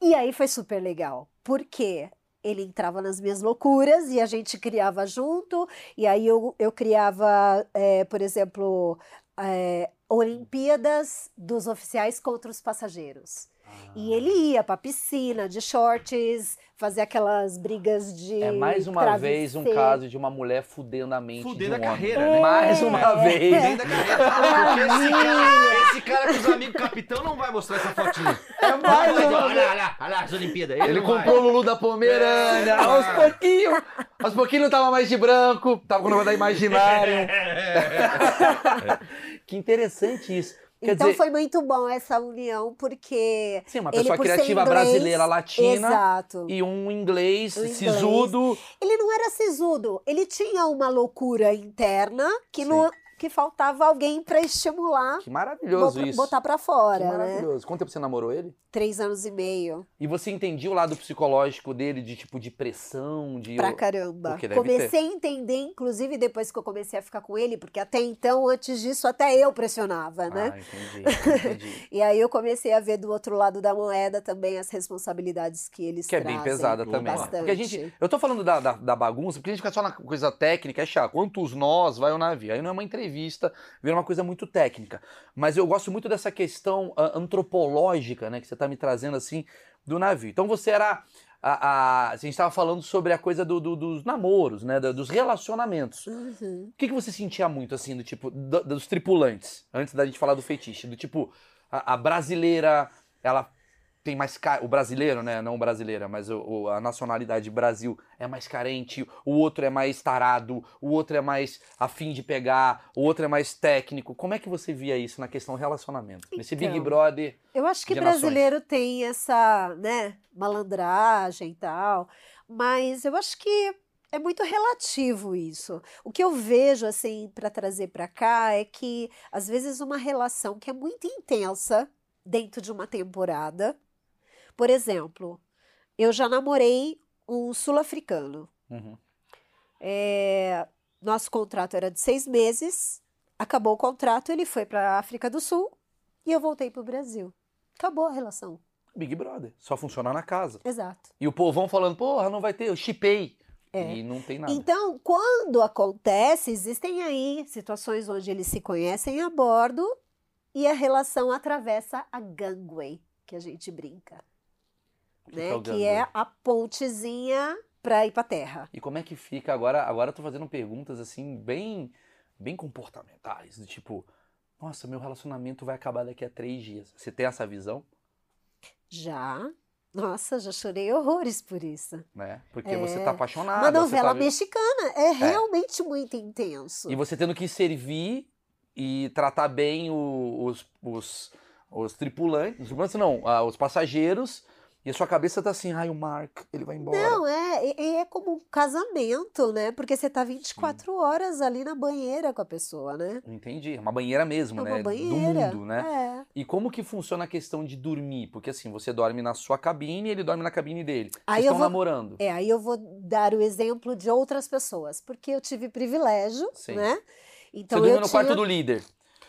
E aí foi super legal, porque ele entrava nas minhas loucuras e a gente criava junto, e aí eu, eu criava, é, por exemplo, é, Olimpíadas dos oficiais contra os passageiros. E ele ia pra piscina de shorts, fazer aquelas brigas de. É mais uma travesseiro. vez um caso de uma mulher fudendo a mente fudendo de um a homem. carreira, né? Mais uma é. vez. Fudendo a carreira. esse, cara, esse cara com os amigos capitão não vai mostrar essa fotinha. É mais uma Olha, olha, olha as Olimpíadas. Ele, ele comprou o Lulu da Pomerânia. É, aos pouquinhos. Aos pouquinhos não tava mais de branco. Tava com o nome da imaginária. que interessante isso. Quer então dizer, foi muito bom essa união, porque. Sim, uma pessoa criativa inglês, brasileira latina. Exato. E um inglês, inglês sisudo. Ele não era sisudo, ele tinha uma loucura interna que, não, que faltava alguém para estimular. Que maravilhoso botar, isso. Botar para fora, que né? maravilhoso. Né? Quanto tempo você namorou ele? Três anos e meio. E você entendia o lado psicológico dele, de tipo de pressão, de. Pra caramba. Comecei ter. a entender, inclusive, depois que eu comecei a ficar com ele, porque até então, antes disso, até eu pressionava, né? Ah, entendi. entendi. e aí eu comecei a ver do outro lado da moeda também as responsabilidades que eles que é bem pesada também. Bastante. Porque a gente. Eu tô falando da, da, da bagunça, porque a gente fica só na coisa técnica, é chato. Quantos nós vai o navio? Aí não é uma entrevista, vira uma coisa muito técnica. Mas eu gosto muito dessa questão uh, antropológica, né, que você tá me trazendo assim do navio. Então você era. A, a, a gente estava falando sobre a coisa do, do, dos namoros, né? dos relacionamentos. Uhum. O que, que você sentia muito, assim, do tipo, do, dos tripulantes, antes da gente falar do feitiço? Do tipo, a, a brasileira, ela tem mais o brasileiro, né? Não brasileira, mas o, o, a nacionalidade Brasil é mais carente, o outro é mais tarado, o outro é mais afim de pegar, o outro é mais técnico. Como é que você via isso na questão relacionamento? Então, Nesse Big Brother? Eu acho que brasileiro nações. tem essa, né, malandragem e tal, mas eu acho que é muito relativo isso. O que eu vejo assim para trazer para cá é que às vezes uma relação que é muito intensa dentro de uma temporada por exemplo, eu já namorei um sul-africano. Uhum. É, nosso contrato era de seis meses, acabou o contrato, ele foi para a África do Sul e eu voltei para o Brasil. Acabou a relação. Big Brother, só funciona na casa. Exato. E o povão falando, porra, não vai ter, eu chipei. É. E não tem nada. Então, quando acontece, existem aí situações onde eles se conhecem a bordo e a relação atravessa a gangway, que a gente brinca né? Que, que é a pontezinha para ir para terra. E como é que fica agora? Agora eu tô fazendo perguntas assim bem, bem comportamentais, do tipo, nossa, meu relacionamento vai acabar daqui a três dias. Você tem essa visão? Já. Nossa, já chorei horrores por isso. Né? Porque é... você tá apaixonada. Uma novela tá... mexicana. É, é realmente muito intenso. E você tendo que servir e tratar bem os, os, os tripulantes, os tripulantes não, ah, os passageiros e a sua cabeça tá assim, ai, o Mark, ele vai embora. Não, é, é, é como um casamento, né? Porque você tá 24 Sim. horas ali na banheira com a pessoa, né? Entendi. Uma banheira mesmo, é né? Uma banheira. Do mundo, né? É. E como que funciona a questão de dormir? Porque assim, você dorme na sua cabine e ele dorme na cabine dele. Aí Vocês estão vou, namorando. É, aí eu vou dar o exemplo de outras pessoas, porque eu tive privilégio, Sim. né? Então você dormiu no tinha... quarto do líder.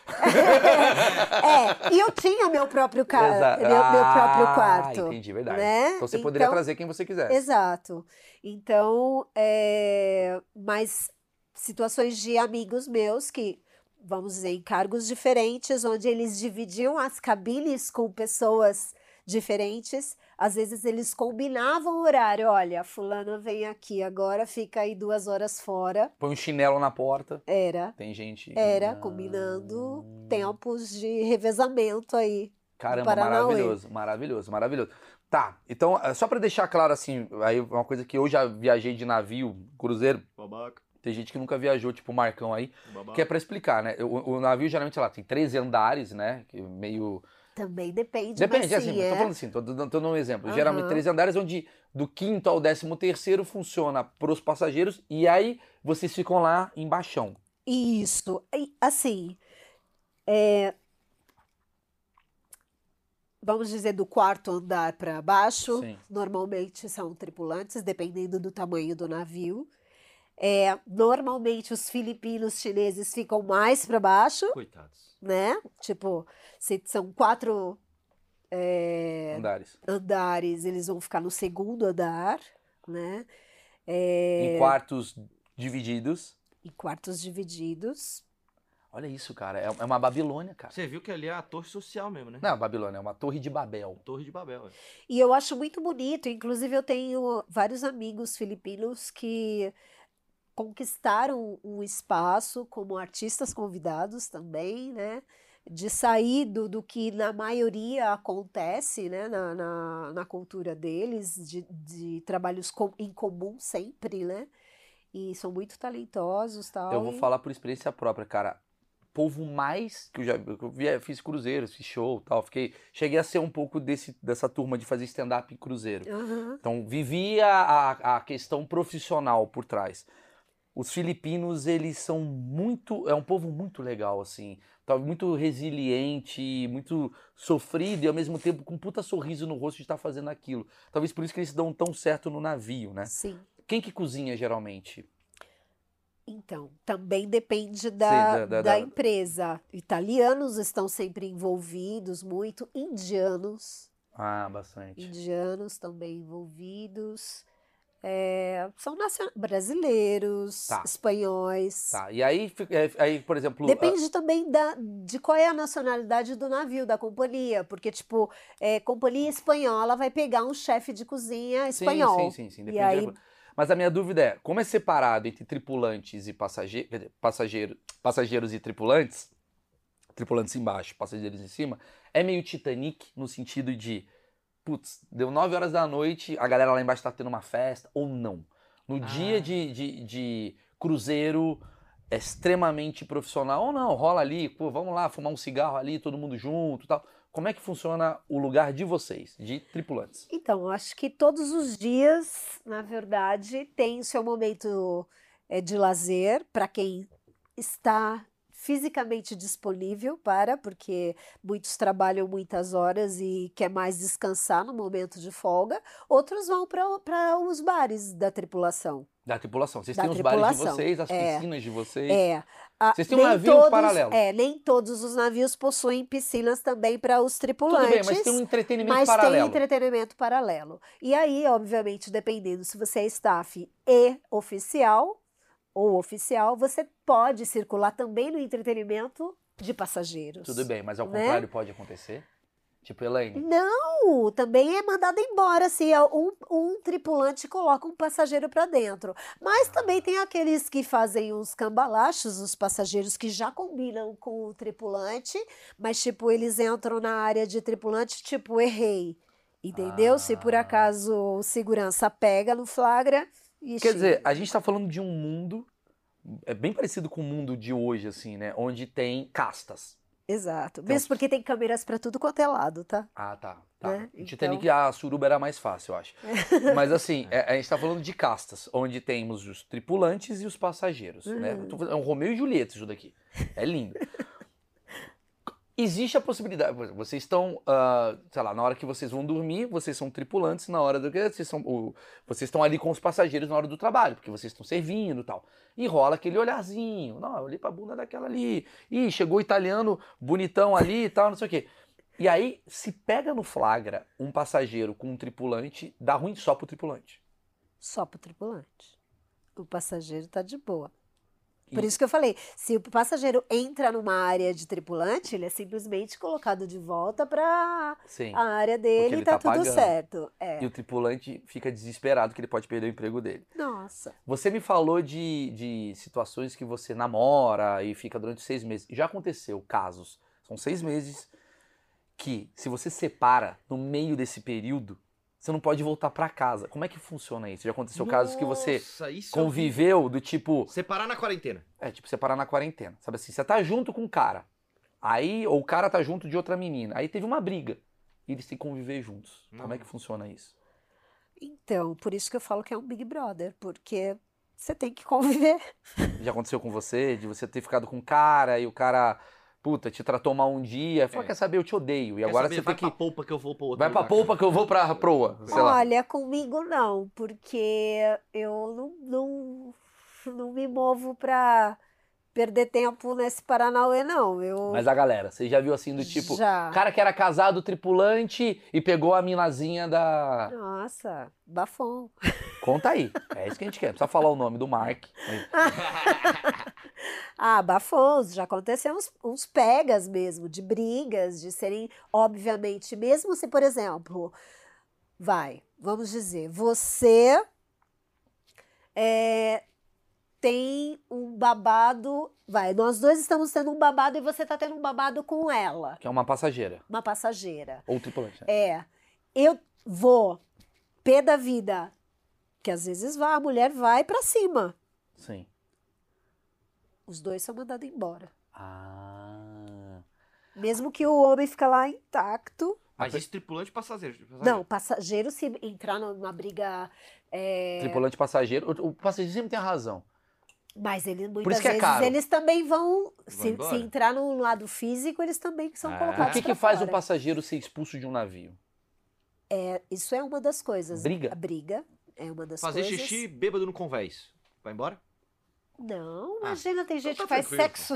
é, e eu tinha meu próprio, ca... meu, meu, próprio ah, quarto. Entendi, verdade. Né? Então você poderia então, trazer quem você quisesse. Exato. Então, é... mas situações de amigos meus que, vamos dizer, em cargos diferentes, onde eles dividiam as cabines com pessoas diferentes. Às vezes eles combinavam o horário. Olha, fulano vem aqui agora, fica aí duas horas fora. Põe um chinelo na porta. Era. Tem gente. Era, ah. combinando tempos de revezamento aí. Caramba, maravilhoso, maravilhoso, maravilhoso. Tá, então, eh, só para deixar claro assim, aí uma coisa que eu já viajei de navio, cruzeiro. Babaca. Tem gente que nunca viajou, tipo o Marcão aí, Babaca. que é para explicar, né? O, o, navio geralmente, sei lá, tem 13 andares, né? Meio também depende. Depende, mas, assim, sim, é. tô falando assim, tô dando um exemplo. Uhum. Geralmente três andares, onde do quinto ao décimo terceiro funciona para os passageiros e aí vocês ficam lá embaixo. Isso, assim, é... vamos dizer do quarto andar para baixo, Sim. normalmente são tripulantes, dependendo do tamanho do navio. É, normalmente os filipinos chineses ficam mais para baixo. Coitados. Né? Tipo, se são quatro é, andares. andares, eles vão ficar no segundo andar, né? É, em quartos divididos. Em quartos divididos. Olha isso, cara. É, é uma Babilônia, cara. Você viu que ali é a torre social mesmo, né? Não, a Babilônia, é uma torre de Babel. Torre de Babel. É. E eu acho muito bonito. Inclusive, eu tenho vários amigos filipinos que conquistaram um espaço como artistas convidados também, né? de sair do, do que na maioria acontece né, na, na, na cultura deles, de, de trabalhos com, em comum sempre, né? E são muito talentosos tal. Eu vou e... falar por experiência própria, cara. Povo mais que eu já eu via, fiz cruzeiros, fiz show tal. Fiquei, cheguei a ser um pouco desse, dessa turma de fazer stand-up em cruzeiro. Uhum. Então, vivia a, a questão profissional por trás. Os filipinos, eles são muito. É um povo muito legal, assim. Muito resiliente, muito sofrido e ao mesmo tempo com um puta sorriso no rosto de estar fazendo aquilo. Talvez por isso que eles dão tão certo no navio, né? Sim. Quem que cozinha geralmente? Então, também depende da, Sim, da, da, da, empresa. Italianos estão sempre envolvidos, muito. Indianos. Ah, bastante. Indianos também envolvidos. É, são brasileiros, tá. espanhóis. Tá. E aí, é, aí, por exemplo. Depende a... também da, de qual é a nacionalidade do navio, da companhia. Porque, tipo, é, companhia espanhola vai pegar um chefe de cozinha espanhol. Sim, sim, sim. sim. Depende e aí... Mas a minha dúvida é: como é separado entre tripulantes e passageiros, passageiro, passageiros e tripulantes, tripulantes embaixo, passageiros em cima, é meio Titanic no sentido de putz, deu 9 horas da noite, a galera lá embaixo tá tendo uma festa, ou não. No ah. dia de, de, de, cruzeiro extremamente profissional, ou não, rola ali, pô, vamos lá fumar um cigarro ali, todo mundo junto tal. Como é que funciona o lugar de vocês, de tripulantes? Então, acho que todos os dias, na verdade, tem seu momento é, de lazer para quem está fisicamente disponível para, porque muitos trabalham muitas horas e quer mais descansar no momento de folga, outros vão para os bares da tripulação. Da tripulação. Vocês da têm os bares de vocês, as é, piscinas de vocês. É. A, vocês têm um navio todos, paralelo. É, nem todos os navios possuem piscinas também para os tripulantes. Bem, mas tem um entretenimento mas paralelo. Mas tem entretenimento paralelo. E aí, obviamente, dependendo se você é staff e oficial, ou oficial, você pode circular também no entretenimento de passageiros. Tudo bem, mas ao né? contrário pode acontecer? Tipo, Elaine? Não, também é mandado embora se assim, um, um tripulante coloca um passageiro para dentro. Mas também tem aqueles que fazem uns cambalachos, os passageiros que já combinam com o tripulante, mas tipo, eles entram na área de tripulante, tipo, errei. Entendeu? Ah. Se por ah. acaso o segurança pega no flagra, Ixi. Quer dizer, a gente está falando de um mundo é bem parecido com o mundo de hoje, assim, né? Onde tem castas. Exato. Então, Mesmo porque tem câmeras para tudo quanto é lado, tá? Ah, tá. tá. Né? Então... Titanic, a suruba era mais fácil, eu acho. Mas assim, é, a gente tá falando de castas, onde temos os tripulantes e os passageiros, né? uhum. né? É um Romeu e Julieta isso daqui. É lindo. Existe a possibilidade, vocês estão, uh, sei lá, na hora que vocês vão dormir, vocês são tripulantes, na hora do que vocês são, uh, vocês estão ali com os passageiros na hora do trabalho, porque vocês estão servindo e tal. E rola aquele olharzinho, não, eu olhei pra bunda daquela ali, ih, chegou o italiano bonitão ali e tal, não sei o quê. E aí, se pega no flagra um passageiro com um tripulante, dá ruim só pro tripulante. Só pro tripulante. O passageiro tá de boa. Por isso que eu falei, se o passageiro entra numa área de tripulante, ele é simplesmente colocado de volta para a área dele e tá, tá tudo pagando. certo. É. E o tripulante fica desesperado que ele pode perder o emprego dele. Nossa. Você me falou de, de situações que você namora e fica durante seis meses. Já aconteceu casos, são seis meses, que se você separa no meio desse período, você não pode voltar para casa. Como é que funciona isso? Já aconteceu Nossa, casos que você conviveu do tipo. Separar na quarentena. É, tipo, separar na quarentena. Sabe assim, você tá junto com um cara. Aí, ou o cara tá junto de outra menina. Aí teve uma briga. E eles têm que conviver juntos. Não. Como é que funciona isso? Então, por isso que eu falo que é um Big Brother, porque você tem que conviver. Já aconteceu com você? De você ter ficado com um cara e o cara puta, te tratou mal um dia, fala, é. quer saber, eu te odeio. E quer agora saber, você vai tem que. Vai pra polpa que eu vou pro outro. Vai lugar, pra polpa que eu vou pra proa. Olha, lá. comigo não, porque eu não, não, não me movo pra perder tempo nesse Paranauê, não. Eu... Mas a galera, você já viu assim do tipo, já. cara que era casado, tripulante e pegou a minazinha da. Nossa, bafão. Conta aí. É isso que a gente quer. Não precisa falar o nome do Mark. ah, bafões. Já aconteceu uns, uns pegas mesmo, de brigas, de serem, obviamente, mesmo se, por exemplo, vai, vamos dizer, você é, tem um babado. Vai, nós dois estamos tendo um babado e você está tendo um babado com ela. Que é uma passageira. Uma passageira. Ou tripulante. Né? É. Eu vou, pé da vida, que às vezes vai, a mulher vai para cima. Sim. Os dois são mandados embora. Ah. Mesmo que o homem fica lá intacto. Mas esse tripulante passageiro, passageiro. Não, passageiro se entrar numa briga. É... Tripulante passageiro. O, o passageiro sempre tem a razão. Mas eles Por muitas isso que é vezes caro. eles também vão, Vão se, se entrar no lado físico, eles também são Ah. colocados O que, que pra faz um fora. passageiro ser expulso de um navio? É, isso é uma das coisas. Briga? A briga é uma das Fazer coisas. xixi bêbado no convés. Vai embora? Não, Ah, imagina, tem gente tá que faz tranquilo. sexo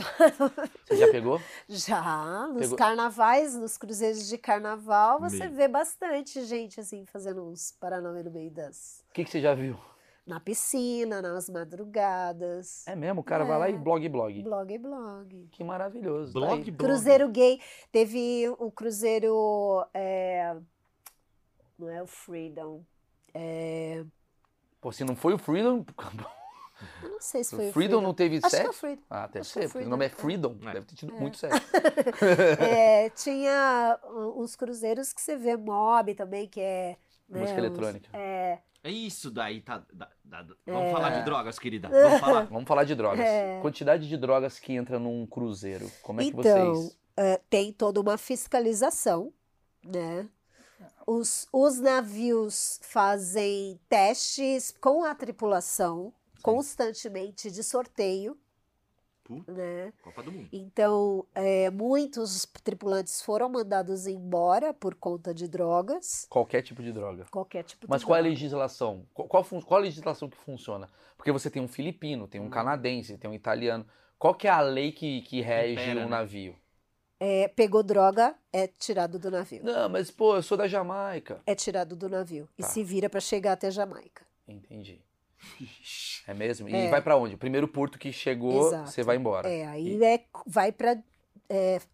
Você já pegou? já nos Pegou- carnavais, nos cruzeiros de carnaval, você Meio. vê bastante gente assim fazendo uns paranauê no meio das O que, que você já viu? na piscina, nas madrugadas. É mesmo, o cara vai lá e É. blog, blog. Blog, blog. Que maravilhoso. tá Blog, aí. blog. Cruzeiro gay. Teve o cruzeiro. é, Não é o Freedom. É, Pô, se não foi o Freedom, Eu não sei se foi o o Freedom não teve Acho que é o sexo? Freedom. Ah, deve que é ser, porque o nome é Freedom. É. Deve ter tido É. muito sexo. É, tinha uh, uns cruzeiros que você vê mob também, que é. né, Música uns- eletrônica. É, É isso daí, tá. da- da- da- Vamos É. falar de drogas, querida. Vamos falar. Vamos falar de drogas. É. Quantidade de drogas que entra num cruzeiro. Como é que Então, vocês. é, tem toda uma fiscalização, né? Os, os navios fazem testes com a tripulação constantemente de sorteio, Puta, né? Copa do Mundo. Então, é, muitos tripulantes foram mandados embora por conta de drogas, Qualquer tipo de droga. qualquer tipo Mas de qual é a droga. legislação? Qual, qual, qual a legislação que funciona? Porque você tem um filipino, tem um Hum. canadense, tem um italiano. Qual que é a lei que, que rege Impera, um né? navio? É, pegou droga, é tirado do navio. Não, mas pô, eu sou da Jamaica. É tirado do navio e Tá. se vira para chegar até Jamaica. Entendi. É mesmo? E É. vai pra onde? O primeiro porto que chegou, Exato. você vai embora. É, aí é, vai para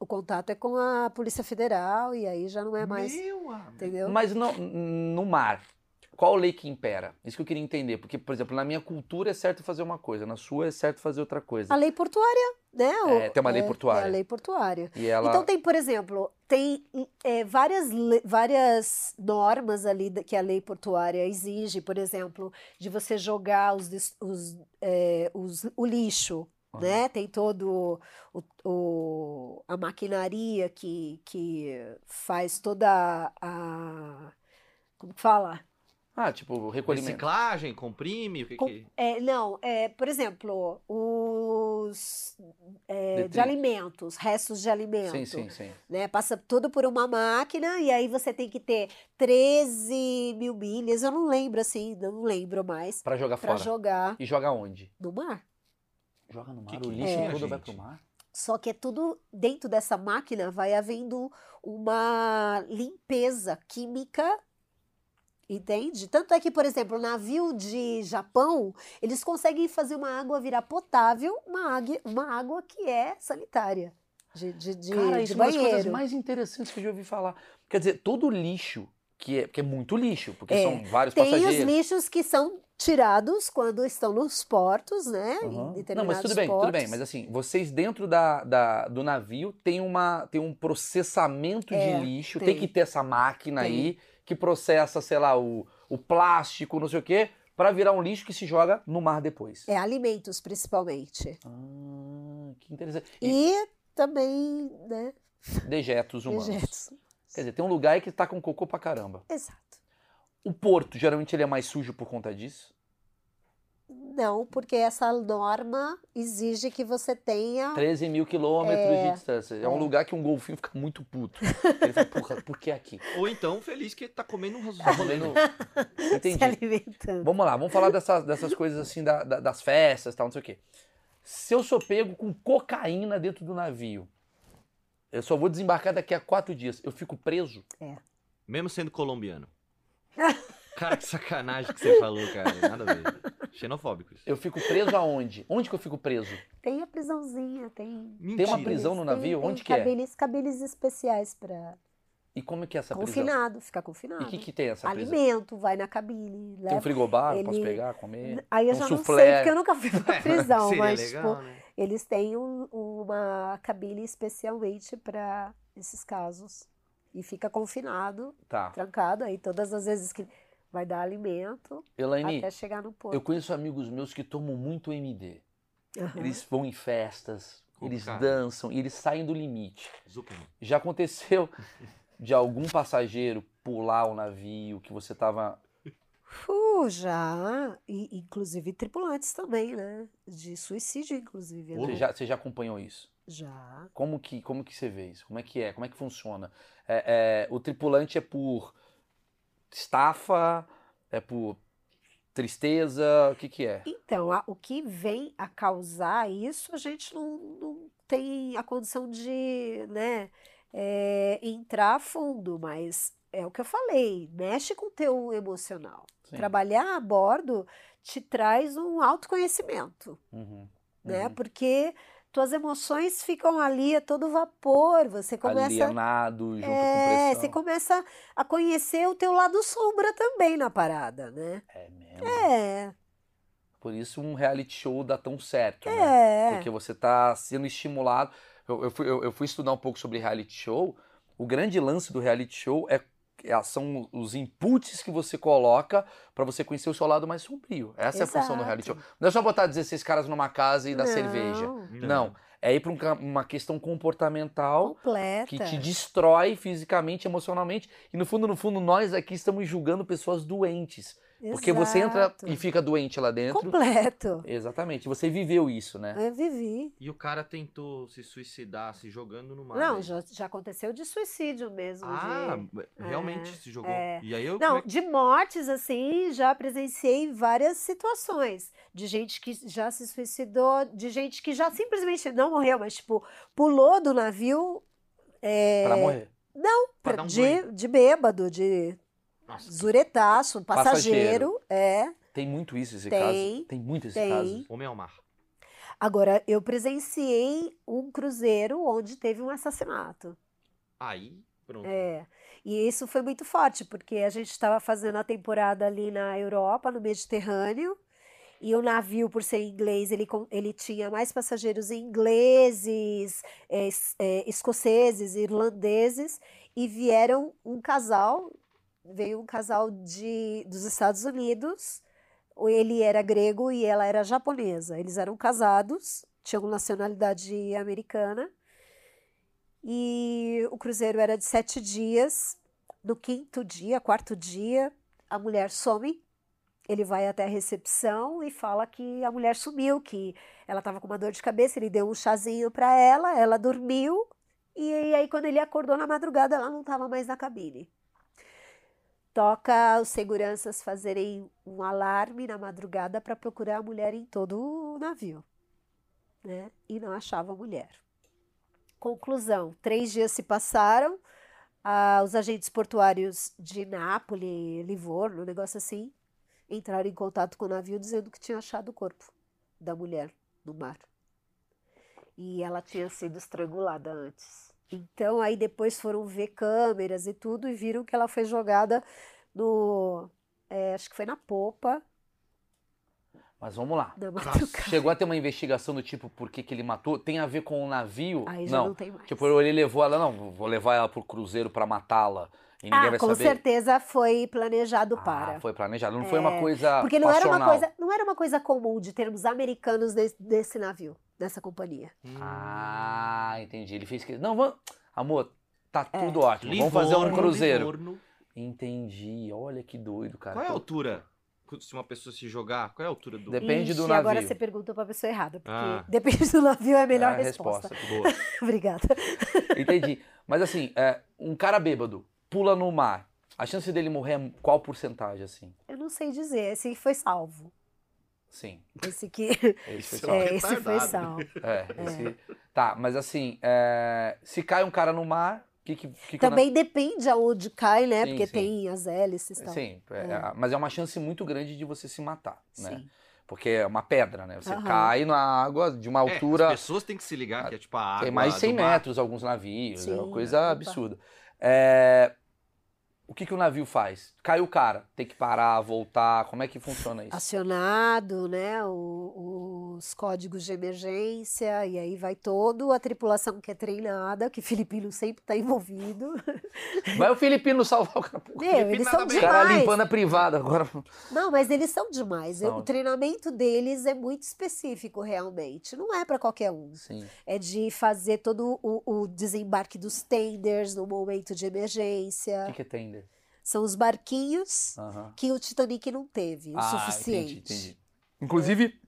o contato é com a Polícia Federal e aí já não é mais, Meu entendeu? Mas no, no mar, qual lei que impera? Isso que eu queria entender. Porque, por exemplo, na minha cultura é certo fazer uma coisa, na sua é certo fazer outra coisa. A lei portuária, né? É, tem uma lei é, portuária. É a lei portuária. E ela. Então tem, por exemplo, tem é, várias, várias normas ali que a lei portuária exige, por exemplo, de você jogar os, os, é, os- o lixo, né? Tem todo o, o- a maquinaria que, que faz toda a como que fala? Ah, tipo, recolhimento. Reciclagem, comprime, o que Com- que... É, não, é, por exemplo, os é, de alimentos, restos de alimento. Sim, sim, sim. né? Passa tudo por uma máquina e aí você tem que ter 13 mil milhas, eu não lembro assim, não lembro mais, Pra jogar para fora. jogar E joga onde? no mar. Joga no mar. Que o lixo é, todo vai gente? pro mar? Só que é tudo dentro dessa máquina, vai havendo uma limpeza química, entende? Tanto é que, por exemplo, o navio de Japão, eles conseguem fazer uma água virar potável, uma água, uma água que é sanitária, de, de, de, Cara, de isso é uma das coisas banheiro. mais interessantes que eu já ouvi falar. Quer dizer, todo lixo, que é, que é muito lixo, porque É, são vários Tem os passageiros. lixos que são tirados quando estão nos portos, né? Em Não, mas tudo bem, portos. tudo bem. Mas assim, vocês dentro da, da- do navio tem, uma, tem um processamento É, de lixo, tem. tem. que ter essa máquina Tem. aí que processa, sei lá, o, o plástico, não sei o quê, pra virar um lixo que se joga no mar depois. É alimentos, principalmente. Ah, que interessante. E, E também, né? dejetos humanos. Dejetos. Quer dizer, tem um lugar que tá com cocô pra caramba. Exato. O porto, geralmente, ele é mais sujo por conta disso? Não, porque essa norma exige que você tenha. 13 mil quilômetros É, de distância. É, um é. lugar que um golfinho fica muito puto. Ele fala, porra, por que aqui? Ou então, feliz que tá comendo um Tá comendo- Se Entendi. alimentando. Vamos lá, vamos falar dessas, dessas coisas assim, da- da- das festas e tal, não sei o quê. Se eu sou pego com cocaína dentro do navio, eu só vou desembarcar daqui a quatro dias, eu fico preso? Mesmo sendo colombiano. Cara, que sacanagem que você falou, cara. Nada a ver. Xenofóbico isso. Eu fico preso aonde? Onde que eu fico preso? Tem a prisãozinha, tem. Tem uma Mentira. prisão no tem- navio? tem Onde que é? cabines, cabines especiais para E como é que é essa prisão? confinado, ficar E confinado. o que, que tem essa prisão? Alimento, vai na cabine, Tem um leva. frigobar, eu posso ele- pegar, comer? Aí eu um já não soufflé. sei, porque eu nunca fui pra prisão, Seria mas legal, tipo, né? eles têm um- uma cabine especialmente para esses casos. E fica confinado, Tá. trancado, aí todas as vezes que vai dar alimento Elaine, até chegar no porto. eu conheço amigos meus que tomam muito MD. Aham. Eles vão em festas, eles Cara. dançam e eles saem do limite. Zuckerman. Já aconteceu de algum passageiro pular o navio que você tava Uh, já, e, inclusive tripulantes também, né? De suicídio, inclusive. Você, né? já, você já acompanhou isso? Já. Como que, como que você vê isso? Como é que é? Como é que funciona? É, é, o tripulante é por estafa? É por tristeza? O que que é? Então, a- o que vem a causar isso, a gente não, não tem a condição de, né, é, entrar a fundo, mas é o que eu falei, mexe com o teu emocional. Sim. Trabalhar a bordo te traz um autoconhecimento, Uhum, né? uhum. Porque tuas emoções ficam ali a todo vapor, você começa Alienado, junto com é, pressão. você começa a conhecer o teu lado sombra também na parada, né? É mesmo. É, Por isso um reality show dá tão certo, né? é. Porque você tá sendo estimulado. Eu, eu fui, eu, eu fui estudar um pouco sobre reality show. O grande lance do reality show é- são os inputs que você coloca pra você conhecer o seu lado mais sombrio. Essa é a função do reality show. Exato. Não é só botar 16 caras numa casa e dar cerveja. Não, Não. É ir pra um uma questão comportamental completa. que te destrói fisicamente, emocionalmente. E no fundo, no fundo, nós aqui estamos julgando pessoas doentes. Porque você entra e fica doente lá dentro. Completo. Exatamente. Você viveu isso, né? Eu vivi. E o cara tentou se suicidar, se jogando no mar. Não, aí. já, já aconteceu de suicídio mesmo. Ah, de... realmente É, se jogou. é. E aí eu. Não, é que- de mortes, assim, já presenciei várias situações. De gente que já se suicidou, de gente que já simplesmente não morreu, mas, tipo, pulou do navio é, Pra morrer. Pra dar um de, banho. de bêbado, de Nossa, zuretaço, passageiro. É. Tem muito isso esse Tem, caso. Tem muito esse tem. caso. homem ao mar. Agora, eu presenciei um cruzeiro onde teve um assassinato. Aí, pronto. É. E isso foi muito forte, porque a gente estava fazendo a temporada ali na Europa, no Mediterrâneo, e o navio, por ser inglês, ele, ele tinha mais passageiros ingleses, é, es- é, escoceses, irlandeses, e vieram um casal, veio um casal de, dos Estados Unidos, ele era grego e ela era japonesa. Eles eram casados, tinham nacionalidade americana, e o cruzeiro era de sete dias. No quinto dia, quarto dia, a mulher some. Ele vai até a recepção e fala que a mulher sumiu, que ela estava com uma dor de cabeça. Ele deu um chazinho para ela, ela dormiu. E aí, quando ele acordou na madrugada, ela não estava mais na cabine. Toca os seguranças fazerem um alarme na madrugada para procurar a mulher em todo o navio, né? E não achava a mulher. Conclusão: três dias se passaram, ah, os agentes portuários de Nápoles, Livorno, um negócio assim, entraram em contato com o navio dizendo que tinha achado o corpo da mulher no mar. E ela tinha sido estrangulada antes. Então, aí depois foram ver câmeras e tudo e viram que ela foi jogada no. é, acho que foi na popa, Mas vamos lá. Chegou a ter uma investigação do tipo por que, que ele matou? Tem a ver com o navio? Aí já não. não tem mais. Tipo, ele levou ela, não, vou levar ela pro cruzeiro pra matá-la. E ninguém ah, vai com saber. certeza foi planejado para. Ah, foi planejado. Não foi uma coisa Porque não era uma coisa, não era uma coisa comum de termos americanos desse, desse navio, dessa companhia. Hum. Ah, entendi. Ele fez que. Não, vamos. Amor, tá É. tudo ótimo. Vamos fazer um Livorno, cruzeiro. Livorno. Entendi. Olha que doido, cara. Qual é a altura? Se uma pessoa se jogar, qual é a altura do. Depende do Ixi, navio. agora você perguntou pra pessoa errada, porque Ah. depende do navio é a melhor É a resposta. Boa. Obrigada. Entendi. Mas assim, é, um cara bêbado pula no mar. A chance dele morrer é qual porcentagem, assim? Eu não sei dizer, esse foi salvo. Sim. Esse que Esse foi é, esse foi retardado. salvo. É, esse- Tá, mas assim, é, se cai um cara no mar, o que que, que que Também depende aonde cai, né? Sim, Porque sim. tem as hélices e tal. Sim, é, mas é uma chance muito grande de você se matar, né? Sim. Porque é uma pedra, né? Você Aham. cai na água de uma É, altura. as pessoas têm que se ligar que é tipo a água. Tem mais de 100 do mar. metros alguns navios, é uma coisa opa. absurda. É, O que, que o navio faz? Caiu o cara, tem que parar, voltar, como é que funciona isso? Acionado, né? o- os códigos de emergência, e aí vai todo a tripulação que é treinada, que filipino sempre está envolvido. Vai o filipino salvar o cara. Meu, eles nada são. O cara demais. limpando a privada agora. Não, mas eles são demais. São. O treinamento deles é muito específico, realmente. Não é para qualquer um. Sim. É de fazer todo o, o desembarque dos tenders no momento de emergência. O que, que é tender? São os barquinhos que o Titanic não teve o ah, suficiente. Entendi, entendi. Inclusive,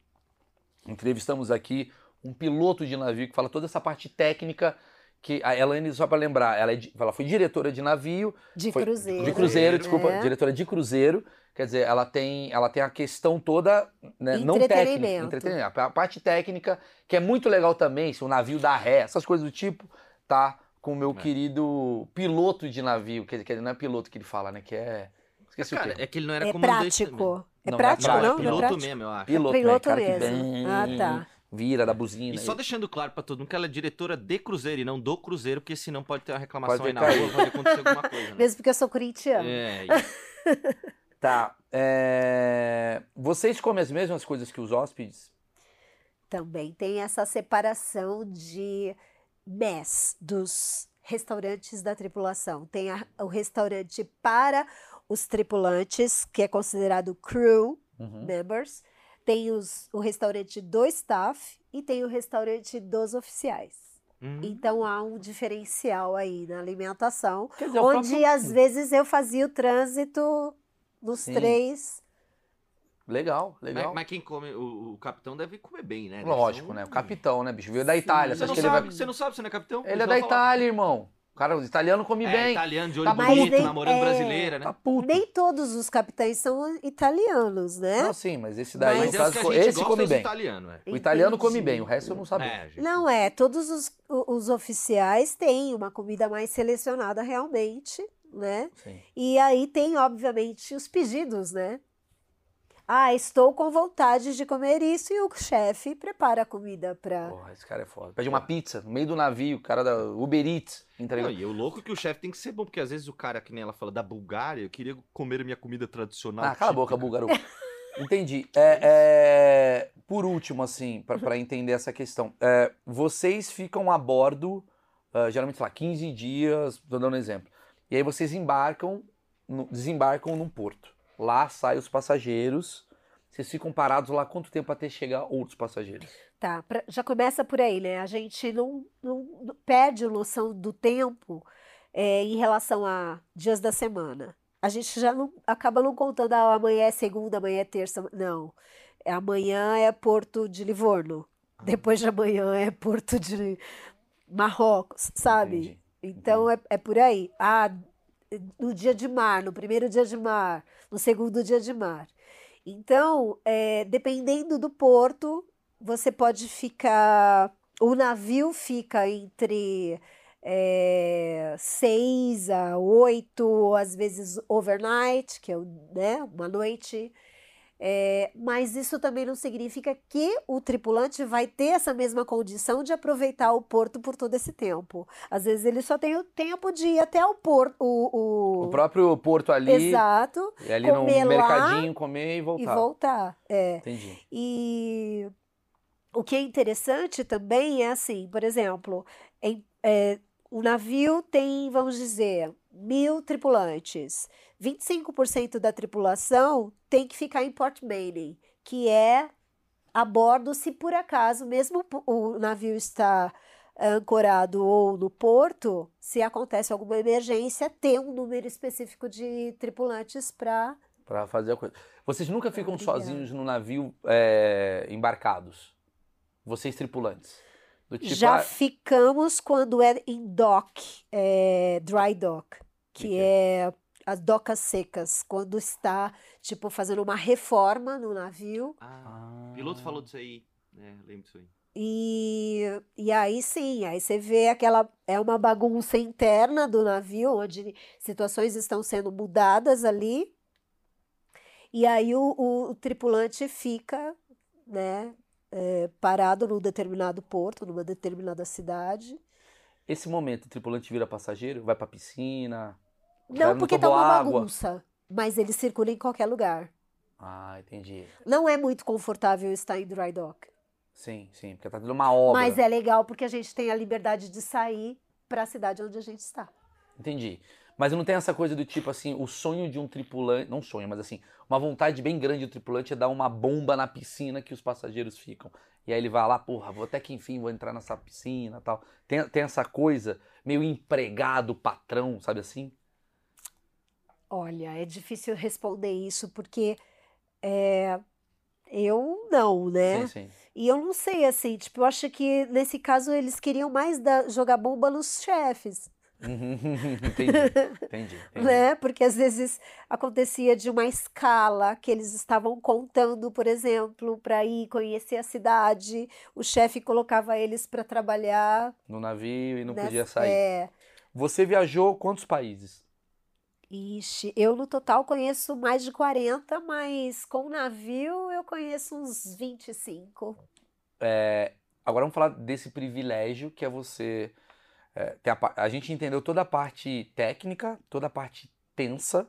entrevistamos aqui um piloto de navio que fala toda essa parte técnica que a Elaine, só para lembrar, ela, é, ela, foi diretora de navio. De foi, cruzeiro. De cruzeiro, desculpa, é. diretora de cruzeiro. Quer dizer, ela tem, ela tem a questão toda, né, não técnica, entretenimento. A parte técnica, que é muito legal também, se o navio dá ré, essas coisas do tipo, tá com o meu é. querido piloto de navio, que, que não é piloto que ele fala, né, que é... Esqueci Cara, o quê. é que ele não era é comandante prático. É não, prático, não? É não? piloto é prático? mesmo, eu acho. Piloto, é piloto né? mesmo. Ah, tá vira da buzina. E só deixando claro para todo mundo que ela é diretora de Cruzeiro e não do Cruzeiro, porque senão pode ter uma reclamação aí na rua, pode acontecer alguma coisa. Né? Mesmo porque eu sou corintiano. É. tá. É... Vocês comem as mesmas coisas que os hóspedes? Também tem essa separação de mess dos restaurantes da tripulação. Tem a, o restaurante para os tripulantes, que é considerado crew uhum. members tem os, o restaurante do staff e tem o restaurante dos oficiais. Uhum. Então há um diferencial aí na alimentação, dizer, onde próprio... às vezes eu fazia o trânsito nos Sim. três. Legal, legal. Mas, mas quem come, o, o, capitão deve comer bem, né? Lógico, né? O capitão, né, bicho? Veio da Itália. Você, não sabe, vai... você não sabe, você não é capitão? Ele é da Itália, irmão. Cara, o italiano come é, bem. italiano de olho tá bonito, nem, namorando é, brasileira, né? Tá puto. Nem todos os capitães são italianos, né? Não, sim, mas esse daí, mas no caso, esse come bem. Italiano, é. O italiano come bem, o resto eu não sabia. É, não é, todos os, os oficiais têm uma comida mais selecionada realmente, né? Sim. E aí tem, obviamente, os pedidos, né? Ah, estou com vontade de comer isso e o chefe prepara a comida pra. Porra, esse cara é foda. Pede uma pizza no meio do navio, o cara da Uber Eats entregou. e o louco é que o chefe tem que ser bom, porque às vezes o cara, que nem ela fala, da Bulgária, eu queria comer a minha comida tradicional. Ah, cala a boca, búlgaro. Entendi. É, é, por último, assim, para entender essa questão, é, vocês ficam a bordo, uh, geralmente, sei lá, 15 dias, tô dando um exemplo. E aí vocês embarcam, no, desembarcam num porto. Lá saem os passageiros. Vocês ficam parados lá quanto tempo até chegar outros passageiros? Tá, pra, já começa por aí, né? A gente não, não, não perde noção do tempo é, em relação a dias da semana. A gente já não acaba não contando, ah, amanhã é segunda, amanhã é terça. Não. É, amanhã é Porto de Livorno. Ah. Depois de amanhã é Porto de Marrocos, sabe? Entendi. Então é, é por aí. Ah, no dia de mar, no primeiro dia de mar, no segundo dia de mar. Então, é, dependendo do porto, você pode ficar. O navio fica entre é, seis a oito, às vezes overnight, que é né, uma noite. É, mas isso também não significa que o tripulante vai ter essa mesma condição de aproveitar o porto por todo esse tempo. Às vezes ele só tem o tempo de ir até o porto. O, o... o próprio porto ali. Exato. E ali no mercadinho, comer e voltar. E voltar. É. Entendi. E o que é interessante também é assim, por exemplo, em, é, o navio tem, vamos dizer, mil tripulantes. 25% da tripulação tem que ficar em Port Manning, que é a bordo se por acaso, mesmo o navio está ancorado ou no porto, se acontece alguma emergência, ter um número específico de tripulantes para para fazer a coisa. Vocês nunca ficam sozinhos no navio é, embarcados? Vocês tripulantes? Tipo, Já ah, ficamos quando é em dock, é, dry dock, que, que é? As docas secas, quando está, tipo, fazendo uma reforma no navio. Ah, o piloto falou disso aí, né? Lembro disso aí. E, e aí sim, aí você vê aquela. É uma bagunça interna do navio, onde situações estão sendo mudadas ali. E aí o, o, o tripulante fica, né, é, parado num determinado porto, numa determinada cidade. Esse momento, o tripulante vira passageiro, vai para piscina, não, porque tá uma água. bagunça. Mas ele circula em qualquer lugar. Ah, entendi. Não é muito confortável estar em dry dock. Sim, sim, porque tá tendo uma obra. Mas é legal porque a gente tem a liberdade de sair para a cidade onde a gente está. Entendi. Mas não tem essa coisa do tipo assim, o sonho de um tripulante, não sonho, mas assim, uma vontade bem grande do tripulante é dar uma bomba na piscina que os passageiros ficam. E aí ele vai lá, porra, vou até que enfim vou entrar nessa piscina tal. Tem, tem essa coisa meio empregado, patrão, sabe assim? Olha, é difícil responder isso porque é, eu não, né? Sim, sim. E eu não sei, assim, tipo, eu acho que nesse caso eles queriam mais da- jogar bomba nos chefes, entendi, entendi, entendi. né? Porque às vezes acontecia de uma escala que eles estavam contando, por exemplo, para ir conhecer a cidade, o chefe colocava eles para trabalhar No navio e não nessa- podia sair. É, Você viajou quantos países? Ixi, eu no total conheço mais de 40, mas com navio eu conheço uns 25. É, agora vamos falar desse privilégio que é você. é, a, a gente entendeu toda a parte técnica, toda a parte tensa,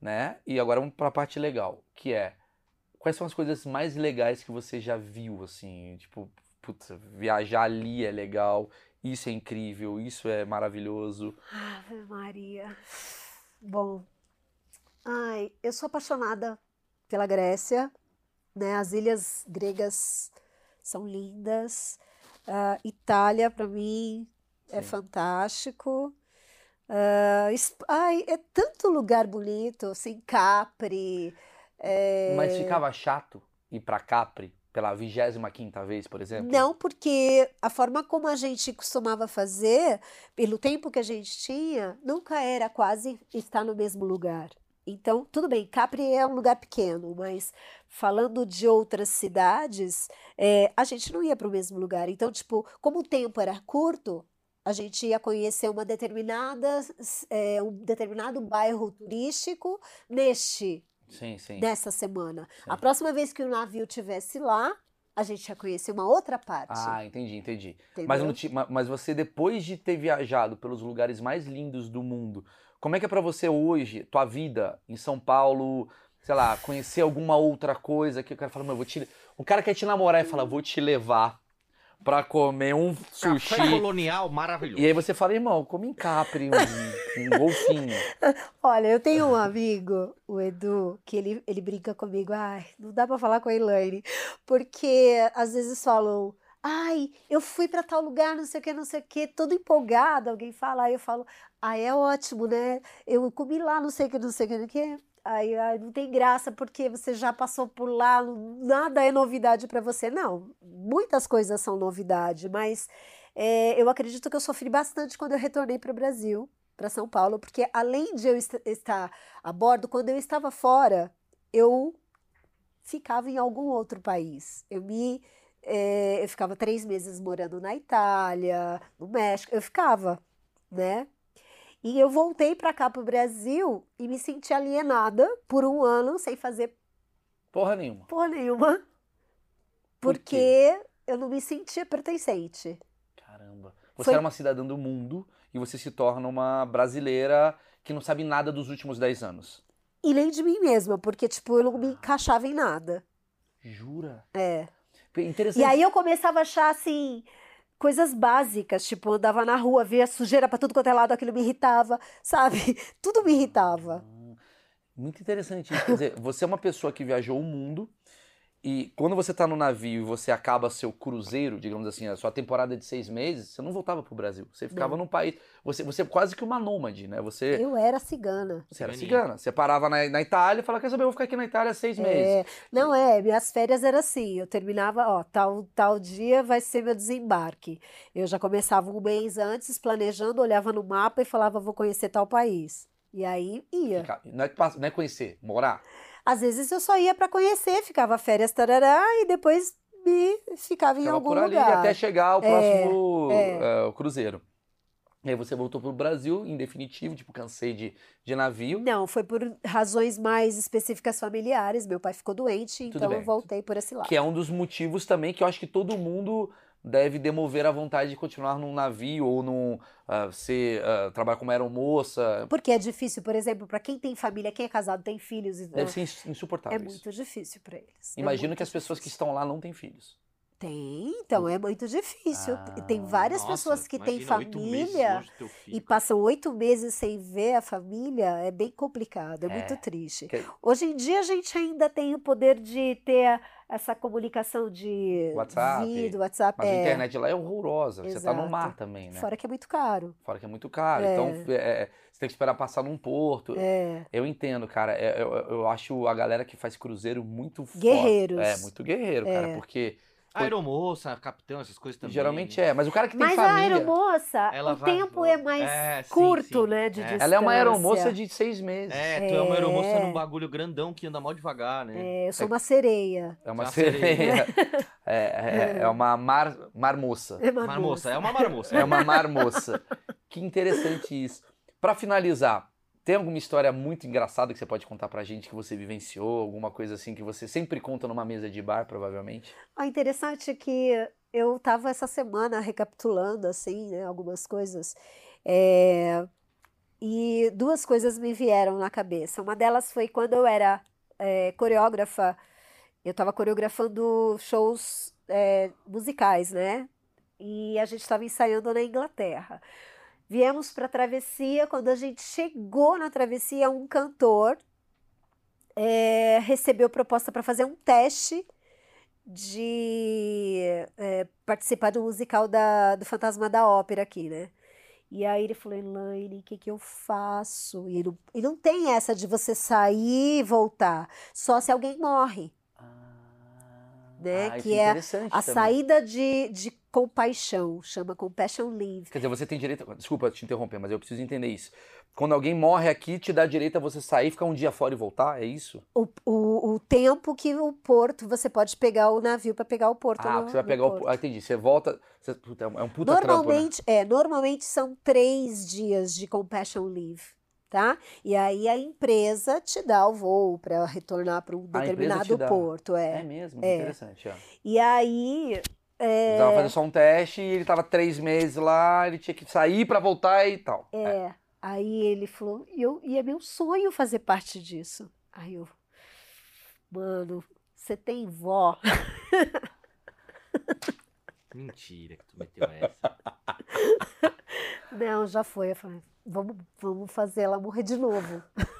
né? E agora vamos para a parte legal, que é quais são as coisas mais legais que você já viu, assim? Tipo, putz, viajar ali é legal, isso é incrível, isso é maravilhoso. Ave Maria. Bom, ai, eu sou apaixonada pela Grécia, né? As ilhas gregas são lindas. Ah, Itália, para mim, é Sim. fantástico. Ah, es- ai, é tanto lugar bonito, assim, Capri. é, Mas ficava chato ir para Capri pela 25ª vez, por exemplo? Não, porque a forma como a gente costumava fazer, pelo tempo que a gente tinha, nunca era quase estar no mesmo lugar. Então, tudo bem, Capri é um lugar pequeno, mas falando de outras cidades, é, a gente não ia para o mesmo lugar. Então, tipo, como o tempo era curto, a gente ia conhecer uma determinada, é, um determinado bairro turístico neste Sim, sim. nessa semana. A próxima vez que o navio estivesse lá, a gente ia conhecer uma outra parte. Ah, entendi, entendi. Mas, mas você, depois de ter viajado pelos lugares mais lindos do mundo, como é que é pra você hoje, tua vida em São Paulo, sei lá, conhecer alguma outra coisa que o cara fala, eu vou te. O cara quer te namorar e fala, vou te levar pra comer um sushi. Café colonial maravilhoso. E aí você fala, irmão, come em Capri, um, um golfinho. Olha, eu tenho um amigo, o Edu, que ele, ele brinca comigo, ai, não dá pra falar com a Elaine, porque às vezes falam, ai, eu fui pra tal lugar, não sei o que, não sei o que, todo empolgado, alguém fala, aí eu falo, ai, é ótimo, né? Eu comi lá, não sei o que, não sei o que, não sei o que. Aí, ai, não tem graça porque você já passou por lá, nada é novidade pra você. Não, muitas coisas são novidade, mas é, eu acredito que eu sofri bastante quando eu retornei para o Brasil, para São Paulo, porque além de eu est- estar a bordo, quando eu estava fora, eu ficava em algum outro país. Eu me eh, eu ficava três meses morando na Itália, no México, eu ficava, né? E eu voltei para cá para o Brasil e me senti alienada por um ano sem fazer Porra nenhuma. porra nenhuma, Por porque eu não me sentia pertencente. Caramba. Você Foi- era uma cidadã do mundo e você se torna uma brasileira que não sabe nada dos últimos 10 anos. E nem de mim mesma, porque, tipo, eu não me encaixava em nada. Jura? É. Interessante. E aí eu começava a achar, assim, coisas básicas, tipo, eu andava na rua, via sujeira pra tudo quanto é lado, aquilo me irritava, sabe? Tudo me irritava. Ah, Muito interessante isso. Quer dizer, você é uma pessoa que viajou o mundo e quando você tá no navio e você acaba seu cruzeiro, digamos assim, a sua temporada de seis meses, você não voltava pro Brasil. Você ficava Não. num país. Você, você é quase que uma nômade, né? Você, Eu era cigana. você era cigana. Você parava na, na Itália e falava: Quer saber, eu vou ficar aqui na Itália seis meses. É, não é, minhas férias eram assim, eu terminava, ó, tal, tal dia vai ser meu desembarque. Eu já começava um mês antes, planejando, olhava no mapa e falava, vou conhecer tal país. E aí ia. Não, é, não é conhecer, morar. Às vezes eu só ia para conhecer, ficava férias, tarará, e depois me ficava em Ficava algum por ali lugar. até chegar ao É, próximo é. eh, o cruzeiro. E aí você voltou pro Brasil, em definitivo, tipo, cansei de, de navio. Não, foi por razões mais específicas familiares. Meu pai ficou doente, Tudo então bem. eu voltei por esse lado. Que é um dos motivos também que eu acho que todo mundo deve demover a vontade de continuar num navio ou num ah, ser ah, trabalhar como aeromoça. Porque é difícil, por exemplo, para quem tem família, quem é casado, tem filhos, e- Deve ser ins- insuportável é isso. muito difícil para eles. É Imagino muito que as pessoas que difícil. estão lá não têm filhos. Tem, então é muito difícil. Ah, tem várias Nossa, pessoas que têm família e passam oito meses sem ver a família, é bem complicado, é, É, muito triste. que- Hoje em dia a gente ainda tem o poder de ter essa comunicação de WhatsApp. vídeo, WhatsApp. Mas é, a internet lá é horrorosa. Você tá no Exato. mar também, né? Fora que é muito caro. Fora que é muito caro. É. Então, é, você tem que esperar passar num porto. É. Eu entendo, cara. É, Eu, eu acho a galera que faz cruzeiro muito. Guerreiros. É, muito guerreiro, cara. É. Porque Aeromoça, capitão, essas coisas também. geralmente é. Mas o cara que tem Mas a família. aeromoça, Ela o vai- tempo é mais É, sim, curto, sim. né? De É. distância. Ela é uma aeromoça de seis meses. É, tu é uma aeromoça É. num bagulho grandão que anda mal devagar, né? É, eu sou uma sereia. É uma Uma sereia. É, é, é uma mar, marmoça. É uma Marmoça, é uma marmoça. É uma marmoça. que interessante isso. Pra finalizar, tem alguma história muito engraçada que você pode contar pra gente que você vivenciou? Alguma coisa assim que você sempre conta numa mesa de bar, provavelmente? Ah, interessante que eu estava essa semana recapitulando assim, né, algumas coisas. É, e duas coisas me vieram na cabeça. Uma delas foi quando eu era é, coreógrafa, eu estava coreografando shows é, musicais, né? E a gente estava ensaiando na Inglaterra. Viemos para a travessia. Quando a gente chegou na travessia, um cantor é, recebeu proposta para fazer um teste de é, participar do musical da, do Fantasma da Ópera aqui, né? E aí ele falou, Elaine, o que que eu faço? E não, e não tem essa de você sair e voltar, só se alguém morre. Né, Ah, que é interessante A também. saída de, de compaixão, chama Compassion Leave. Quer dizer, você tem direito. Desculpa te interromper, mas eu preciso entender isso. Quando alguém morre aqui, te dá direito a você sair, ficar um dia fora e voltar? É isso? O, o, o tempo que o porto, você pode pegar o navio para pegar o porto. ah, no- você vai pegar o. porto. Ah, entendi. Você volta. Você... É um- é um puta trampo, né? Normalmente, é, normalmente são três dias de compassion leave, tá? E aí a empresa te dá o voo para retornar para um determinado porto, É é. mesmo, É. interessante. Ó. E aí, é, tava fazendo só um teste e ele tava três meses lá, ele tinha que sair pra voltar e tal. é, aí ele falou, e, eu, e é meu sonho fazer parte disso. Aí eu, mano, você tem vó? Mentira que tu meteu essa. Não, já foi. Eu falei, vamos, vamos fazer ela morrer de novo.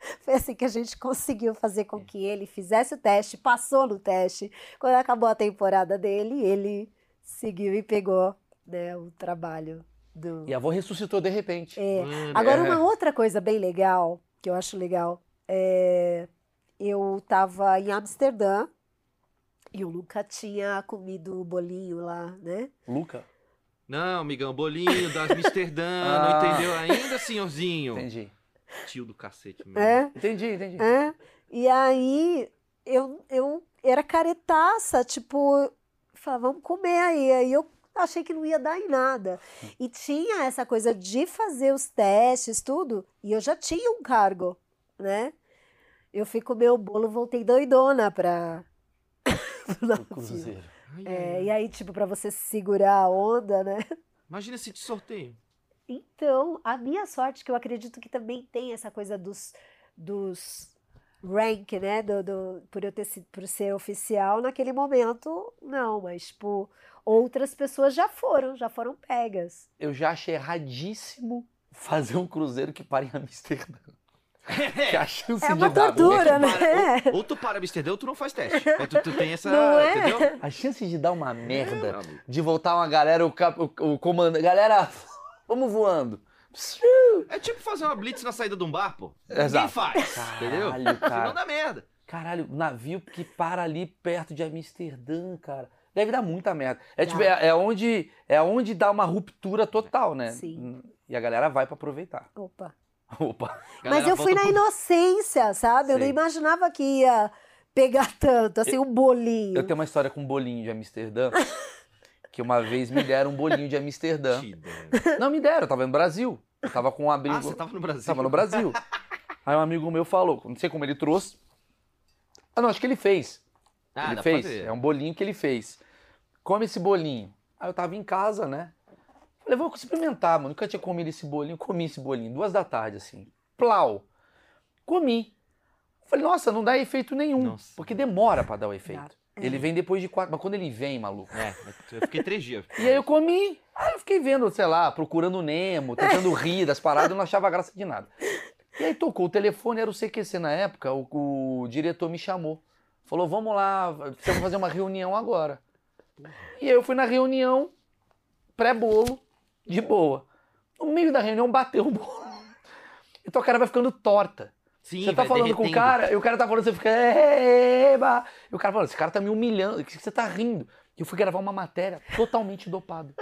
Foi assim que a gente conseguiu fazer com que ele fizesse o teste, passou no teste. Quando acabou a temporada dele, ele seguiu e pegou né, o trabalho do. E a avó ressuscitou de repente. É. Mano, Agora, É. uma outra coisa bem legal, que eu acho legal, é, eu estava em Amsterdã e eu nunca tinha comido o bolinho lá, né? Luca? Não, amigão, bolinho das Amsterdã, Ah. não entendeu ainda, senhorzinho? Entendi. Tio do cacete mesmo. É. Entendi, entendi. É, e aí eu, eu era caretaça, tipo, falava, vamos comer aí. Aí eu achei que não ia dar em nada. E tinha essa coisa de fazer os testes, tudo, e eu já tinha um cargo, né? Eu fui comer o bolo, voltei doidona pra. O cruzeiro. Ai, É, ai. e aí, tipo, pra você segurar a onda, né? Imagina se te sorteio. Então, a minha sorte, que eu acredito que também tem essa coisa dos, dos rank, né? Do, do- por eu ter sido, por ser oficial naquele momento, não, mas, tipo, outras pessoas já foram, já foram pegas. Eu já achei erradíssimo fazer um cruzeiro que para em Amsterdã. Que a chance É de uma dar tortura, né? Ou, ou tu para Amsterdã ou tu não faz teste. Aí tu, tu tem essa. Não é? Entendeu? A chance de dar uma merda, É, de voltar uma galera, o, cap- o, o comandante. Galera, vamos voando. É tipo fazer uma blitz na saída de um bar, pô. Exato. Ninguém faz. entendeu? Caralho, Senão cara. dá merda. Caralho, navio que para ali perto de Amsterdã, cara. Deve dar muita merda. É, Dá. tipo, é, é onde, é onde dá uma ruptura total, né? Sim. E a galera vai pra aproveitar. Opa. Opa. Mas eu fui na pro- inocência, sabe? Eu não imaginava que ia pegar tanto, assim, um bolinho. Eu tenho uma história com um bolinho de Amsterdã. que uma vez me deram um bolinho de Amsterdã. Não, me deram, eu tava no Brasil. Eu tava com um abrigo. Ah, você tava no Brasil. Tava no Brasil. Aí um amigo meu falou, não sei como ele trouxe. Ah, não, acho que ele fez. Ah, ele dá pra fez. É um bolinho que ele fez. Come esse bolinho. Aí eu tava em casa, né? Falei, vou experimentar, mano. Nunca tinha comido esse bolinho. Comi esse bolinho, duas da tarde, assim. Plau. Comi. Falei, nossa, não dá efeito nenhum. Nossa. Porque demora pra dar o efeito. Dá. Ele vem depois de quatro. Mas quando ele vem, maluco. É, eu fiquei três dias. E aí eu comi. Aí eu fiquei vendo, sei lá, procurando o Nemo, tentando rir das paradas, eu não achava graça de nada. E aí tocou o telefone, era o CQC na época, o, o diretor me chamou. Falou, vamos lá, precisamos fazer uma reunião agora. E aí eu fui na reunião, pré-bolo, de boa. No meio da reunião bateu o bolo. Então a cara vai ficando torta. Sim, você tá falando derretendo. com o cara, e o cara tá falando, você fica. Eba! E o cara falando, esse cara tá me humilhando, o que você tá rindo? E eu fui gravar uma matéria totalmente dopado.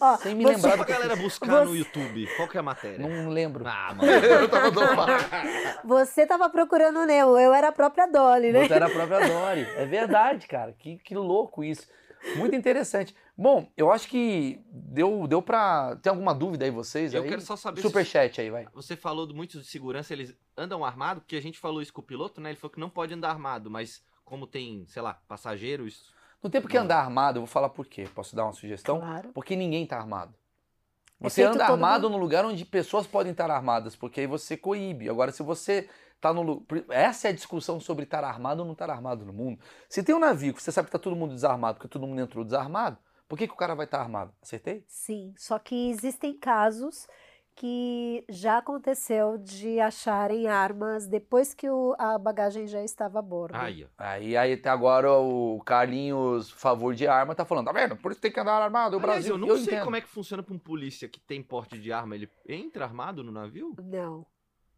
Ó, sem me você- lembrar Só do pra que eu galera buscar no Você- YouTube. Qual que é a matéria? Não lembro. Ah, mano. eu tava dopado. Você tava procurando o Nemo, eu era a própria Dolly, né? Você era a própria Dory. É verdade, cara. Que, que louco isso. Muito interessante. Bom, eu acho que deu, deu pra. Tem alguma dúvida aí, vocês? Eu aí? quero só saber Superchat aí, vai. Você falou muito de segurança, eles andam armados, porque a gente falou isso com o piloto, né? Ele falou que não pode andar armado, mas como tem, sei lá, passageiros. No tempo que andar armado, eu vou falar por quê. Posso dar uma sugestão? Claro. Porque ninguém tá armado. É Você feito anda armado mundo- num lugar onde pessoas podem estar armadas, porque aí você coíbe. Agora, se você tá no Essa é a discussão sobre estar armado ou não estar armado no mundo. Se tem um navio que você sabe que tá todo mundo desarmado, porque todo mundo entrou desarmado, por que, que o cara vai estar armado? Acertei? Sim, só que existem casos que já aconteceu de acharem armas depois que o- a bagagem já estava a bordo. Aí, ó. Aí, aí até agora o Carlinhos, favor de arma, tá falando, tá vendo? Por isso tem que andar armado, o Aliás, Brasil. eu não sei entendo. como é que funciona pra um polícia que tem porte de arma. Ele entra armado no navio? Não.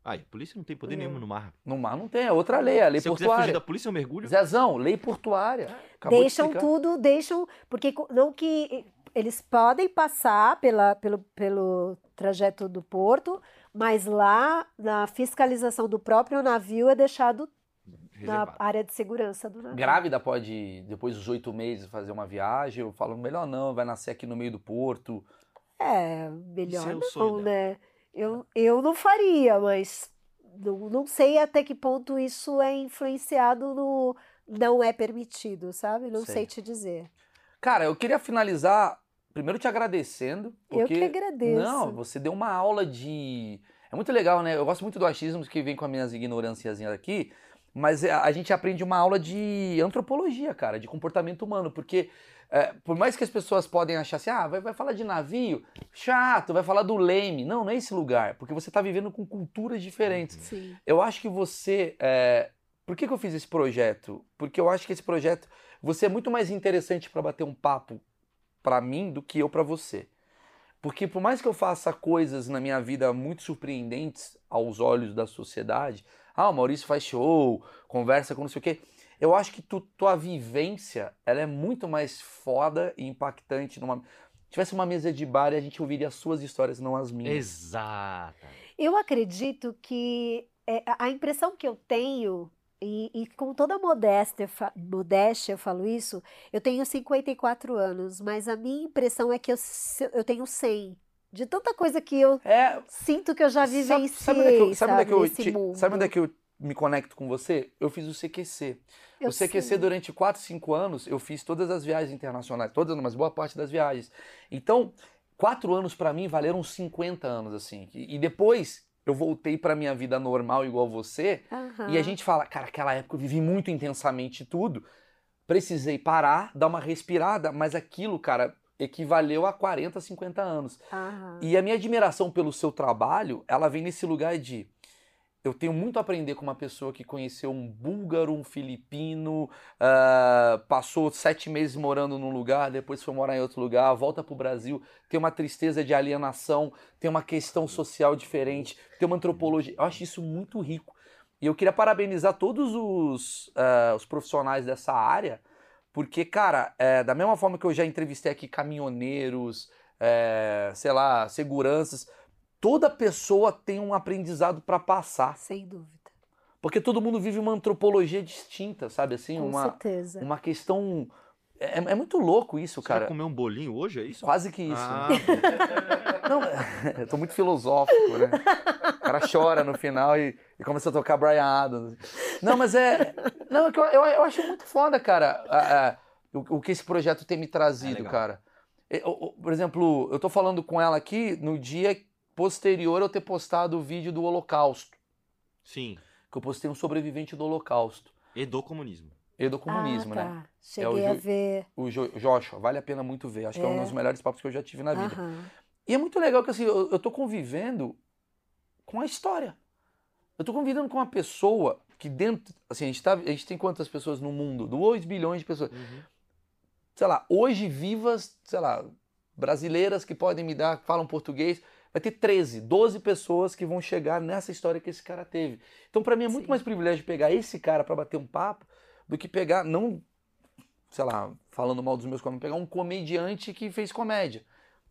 Aí, polícia não tem poder Não. nenhum no mar. No mar não tem, é outra lei, a lei Se eu quiser fugir portuária. da polícia, eu mergulho. Zezão, lei portuária. Acabou de deixam explicar. tudo, deixam. Porque não que. Eles podem passar pela, pelo, pelo trajeto do porto, mas lá na fiscalização do próprio navio é deixado na Reservado. área de segurança do navio. Grávida pode, depois dos oito meses, fazer uma viagem. Eu falo, melhor não, vai nascer aqui no meio do porto. É, melhor Isso é não, né? Eu, eu não faria, mas não, não sei até que ponto isso é influenciado no não é permitido, sabe? Não Sei. sei te dizer. Cara, eu queria finalizar primeiro te agradecendo. Eu que porque- agradeço. Não, você deu uma aula de. É muito legal, né? Eu gosto muito do achismo que vem com as minhas ignorânciazinhas aqui, mas a gente aprende uma aula de antropologia, cara, de comportamento humano, porque é, por mais que as pessoas podem achar assim, ah, vai, vai falar de navio, chato, vai falar do leme. Não, não é esse lugar, porque você tá vivendo com culturas diferentes. Sim. Eu acho que você. é, Por que, que eu fiz esse projeto? Porque eu acho que esse projeto. Você é muito mais interessante para bater um papo para mim do que eu para você. Porque por mais que eu faça coisas na minha vida muito surpreendentes aos olhos da sociedade, ah, o Maurício faz show, conversa com não sei o quê. Eu acho que tu, tua vivência, ela é muito mais foda e impactante numa se tivesse uma mesa de bar e a gente ouviria as suas histórias, não as minhas. Exato. Eu acredito que é, a impressão que eu tenho, e, e com toda modéstia, modéstia eu falo isso, eu tenho 54 anos, mas a minha impressão é que eu, eu tenho 100. De tanta coisa que eu É, sinto que eu já Sabe- vivenciei, sabe onde é que eu, sabe onde é que eu te- sabe onde é que eu me conecto com você? Eu fiz o CQC. Eu o CQC sei. durante 4, 5 anos, eu fiz todas as viagens internacionais, todas, mas boa parte das viagens. Então, quatro anos pra mim valeram 50 anos assim. E, e depois eu voltei pra minha vida normal igual você, Aham. e a gente fala, cara, aquela época eu vivi muito intensamente tudo. Precisei parar, dar uma respirada, mas aquilo, cara, equivaleu a 40, 50 anos. Aham. E a minha admiração pelo seu trabalho, ela vem nesse lugar de eu tenho muito a aprender com uma pessoa que conheceu um búlgaro, um filipino, ah, passou sete meses morando num lugar, depois foi morar em outro lugar, volta pro Brasil, tem uma tristeza de alienação, tem uma questão social diferente, tem uma antropologia. Eu acho isso muito rico. E eu queria parabenizar todos os, ah, os profissionais dessa área, porque, cara, é, da mesma forma que eu já entrevistei aqui caminhoneiros, é, sei lá, seguranças, toda pessoa tem um aprendizado para passar. Sem dúvida. Porque todo mundo vive uma antropologia distinta, sabe assim? Com Uma, certeza. uma questão. É, é muito louco isso, Você cara. vai comer um bolinho hoje, é isso? Quase que isso. Ah, né? Não, eu tô muito filosófico, né? O cara chora no final e, e começa a tocar Brian Adams. Não, mas é. Não, é que eu, eu, eu acho muito foda, cara, a- a- o, o que esse projeto tem me trazido, legal. cara. Eu- eu- por exemplo, eu tô falando com ela aqui no dia posterior a eu ter postado o vídeo do Holocausto. sim. Que eu postei um sobrevivente do Holocausto. E do comunismo. E do comunismo, ah, né? tá. Cheguei o a ver. O Jo- Joshua, vale a pena muito ver. Acho que é um É. dos melhores papos que eu já tive na vida. Aham. E é muito legal que assim, eu, eu tô convivendo com a história. Eu tô convivendo com uma pessoa que dentro. Assim, a gente, tá, a gente tem quantas pessoas no mundo? 2 bilhões de pessoas. Uhum. Sei lá, hoje vivas, sei lá, brasileiras que podem me dar, falam português. Vai ter 13, 12 pessoas que vão chegar nessa história que esse cara teve. Então, para mim, é muito Sim. mais privilégio pegar esse cara para bater um papo do que pegar, não, sei lá, falando mal dos meus colegas, pegar um comediante que fez comédia.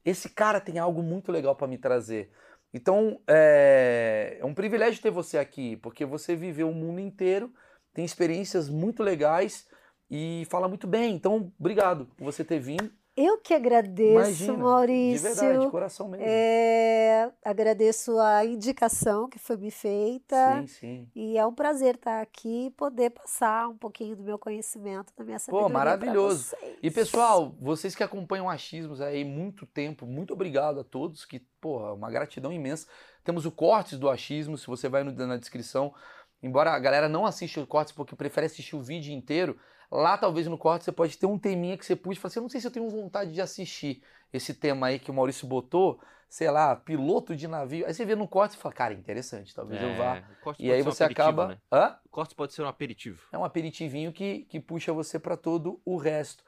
Esse cara tem algo muito legal para me trazer. Então, é, é um privilégio ter você aqui, porque você viveu o mundo inteiro, tem experiências muito legais e fala muito bem. Então, obrigado por você ter vindo. Eu que agradeço, Imagina, Maurício. De verdade, de coração mesmo. É, agradeço a indicação que foi me feita. Sim, sim. E é um prazer estar aqui e poder passar um pouquinho do meu conhecimento, da minha sabedoria Pô, maravilhoso. E pessoal, vocês que acompanham Achismos aí muito tempo, muito obrigado a todos, que, porra, uma gratidão imensa. Temos o Cortes do Achismo, se você vai na descrição. Embora a galera não assista o Cortes porque prefere assistir o vídeo inteiro, Lá, talvez no corte, você pode ter um teminha que você puxa e fala assim: eu não sei se eu tenho vontade de assistir esse tema aí que o Maurício botou, sei lá, piloto de navio. Aí você vê no corte e fala: cara, interessante, talvez é, eu vá. E aí você um acaba. Né? Hã? O corte pode ser um aperitivo. É um aperitivinho que, que puxa você para todo o resto.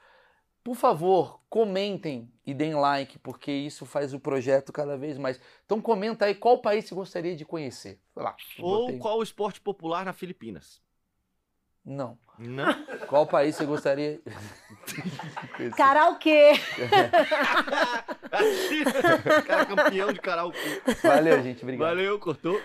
Por favor, comentem e deem like, porque isso faz o projeto cada vez mais. Então comenta aí qual país você gostaria de conhecer. Lá, Ou botei. qual o esporte popular na Filipinas. Não. Não? Qual país você gostaria? Karaokê. Cara campeão de karaokê. Valeu, gente. Obrigado. Valeu, cortou.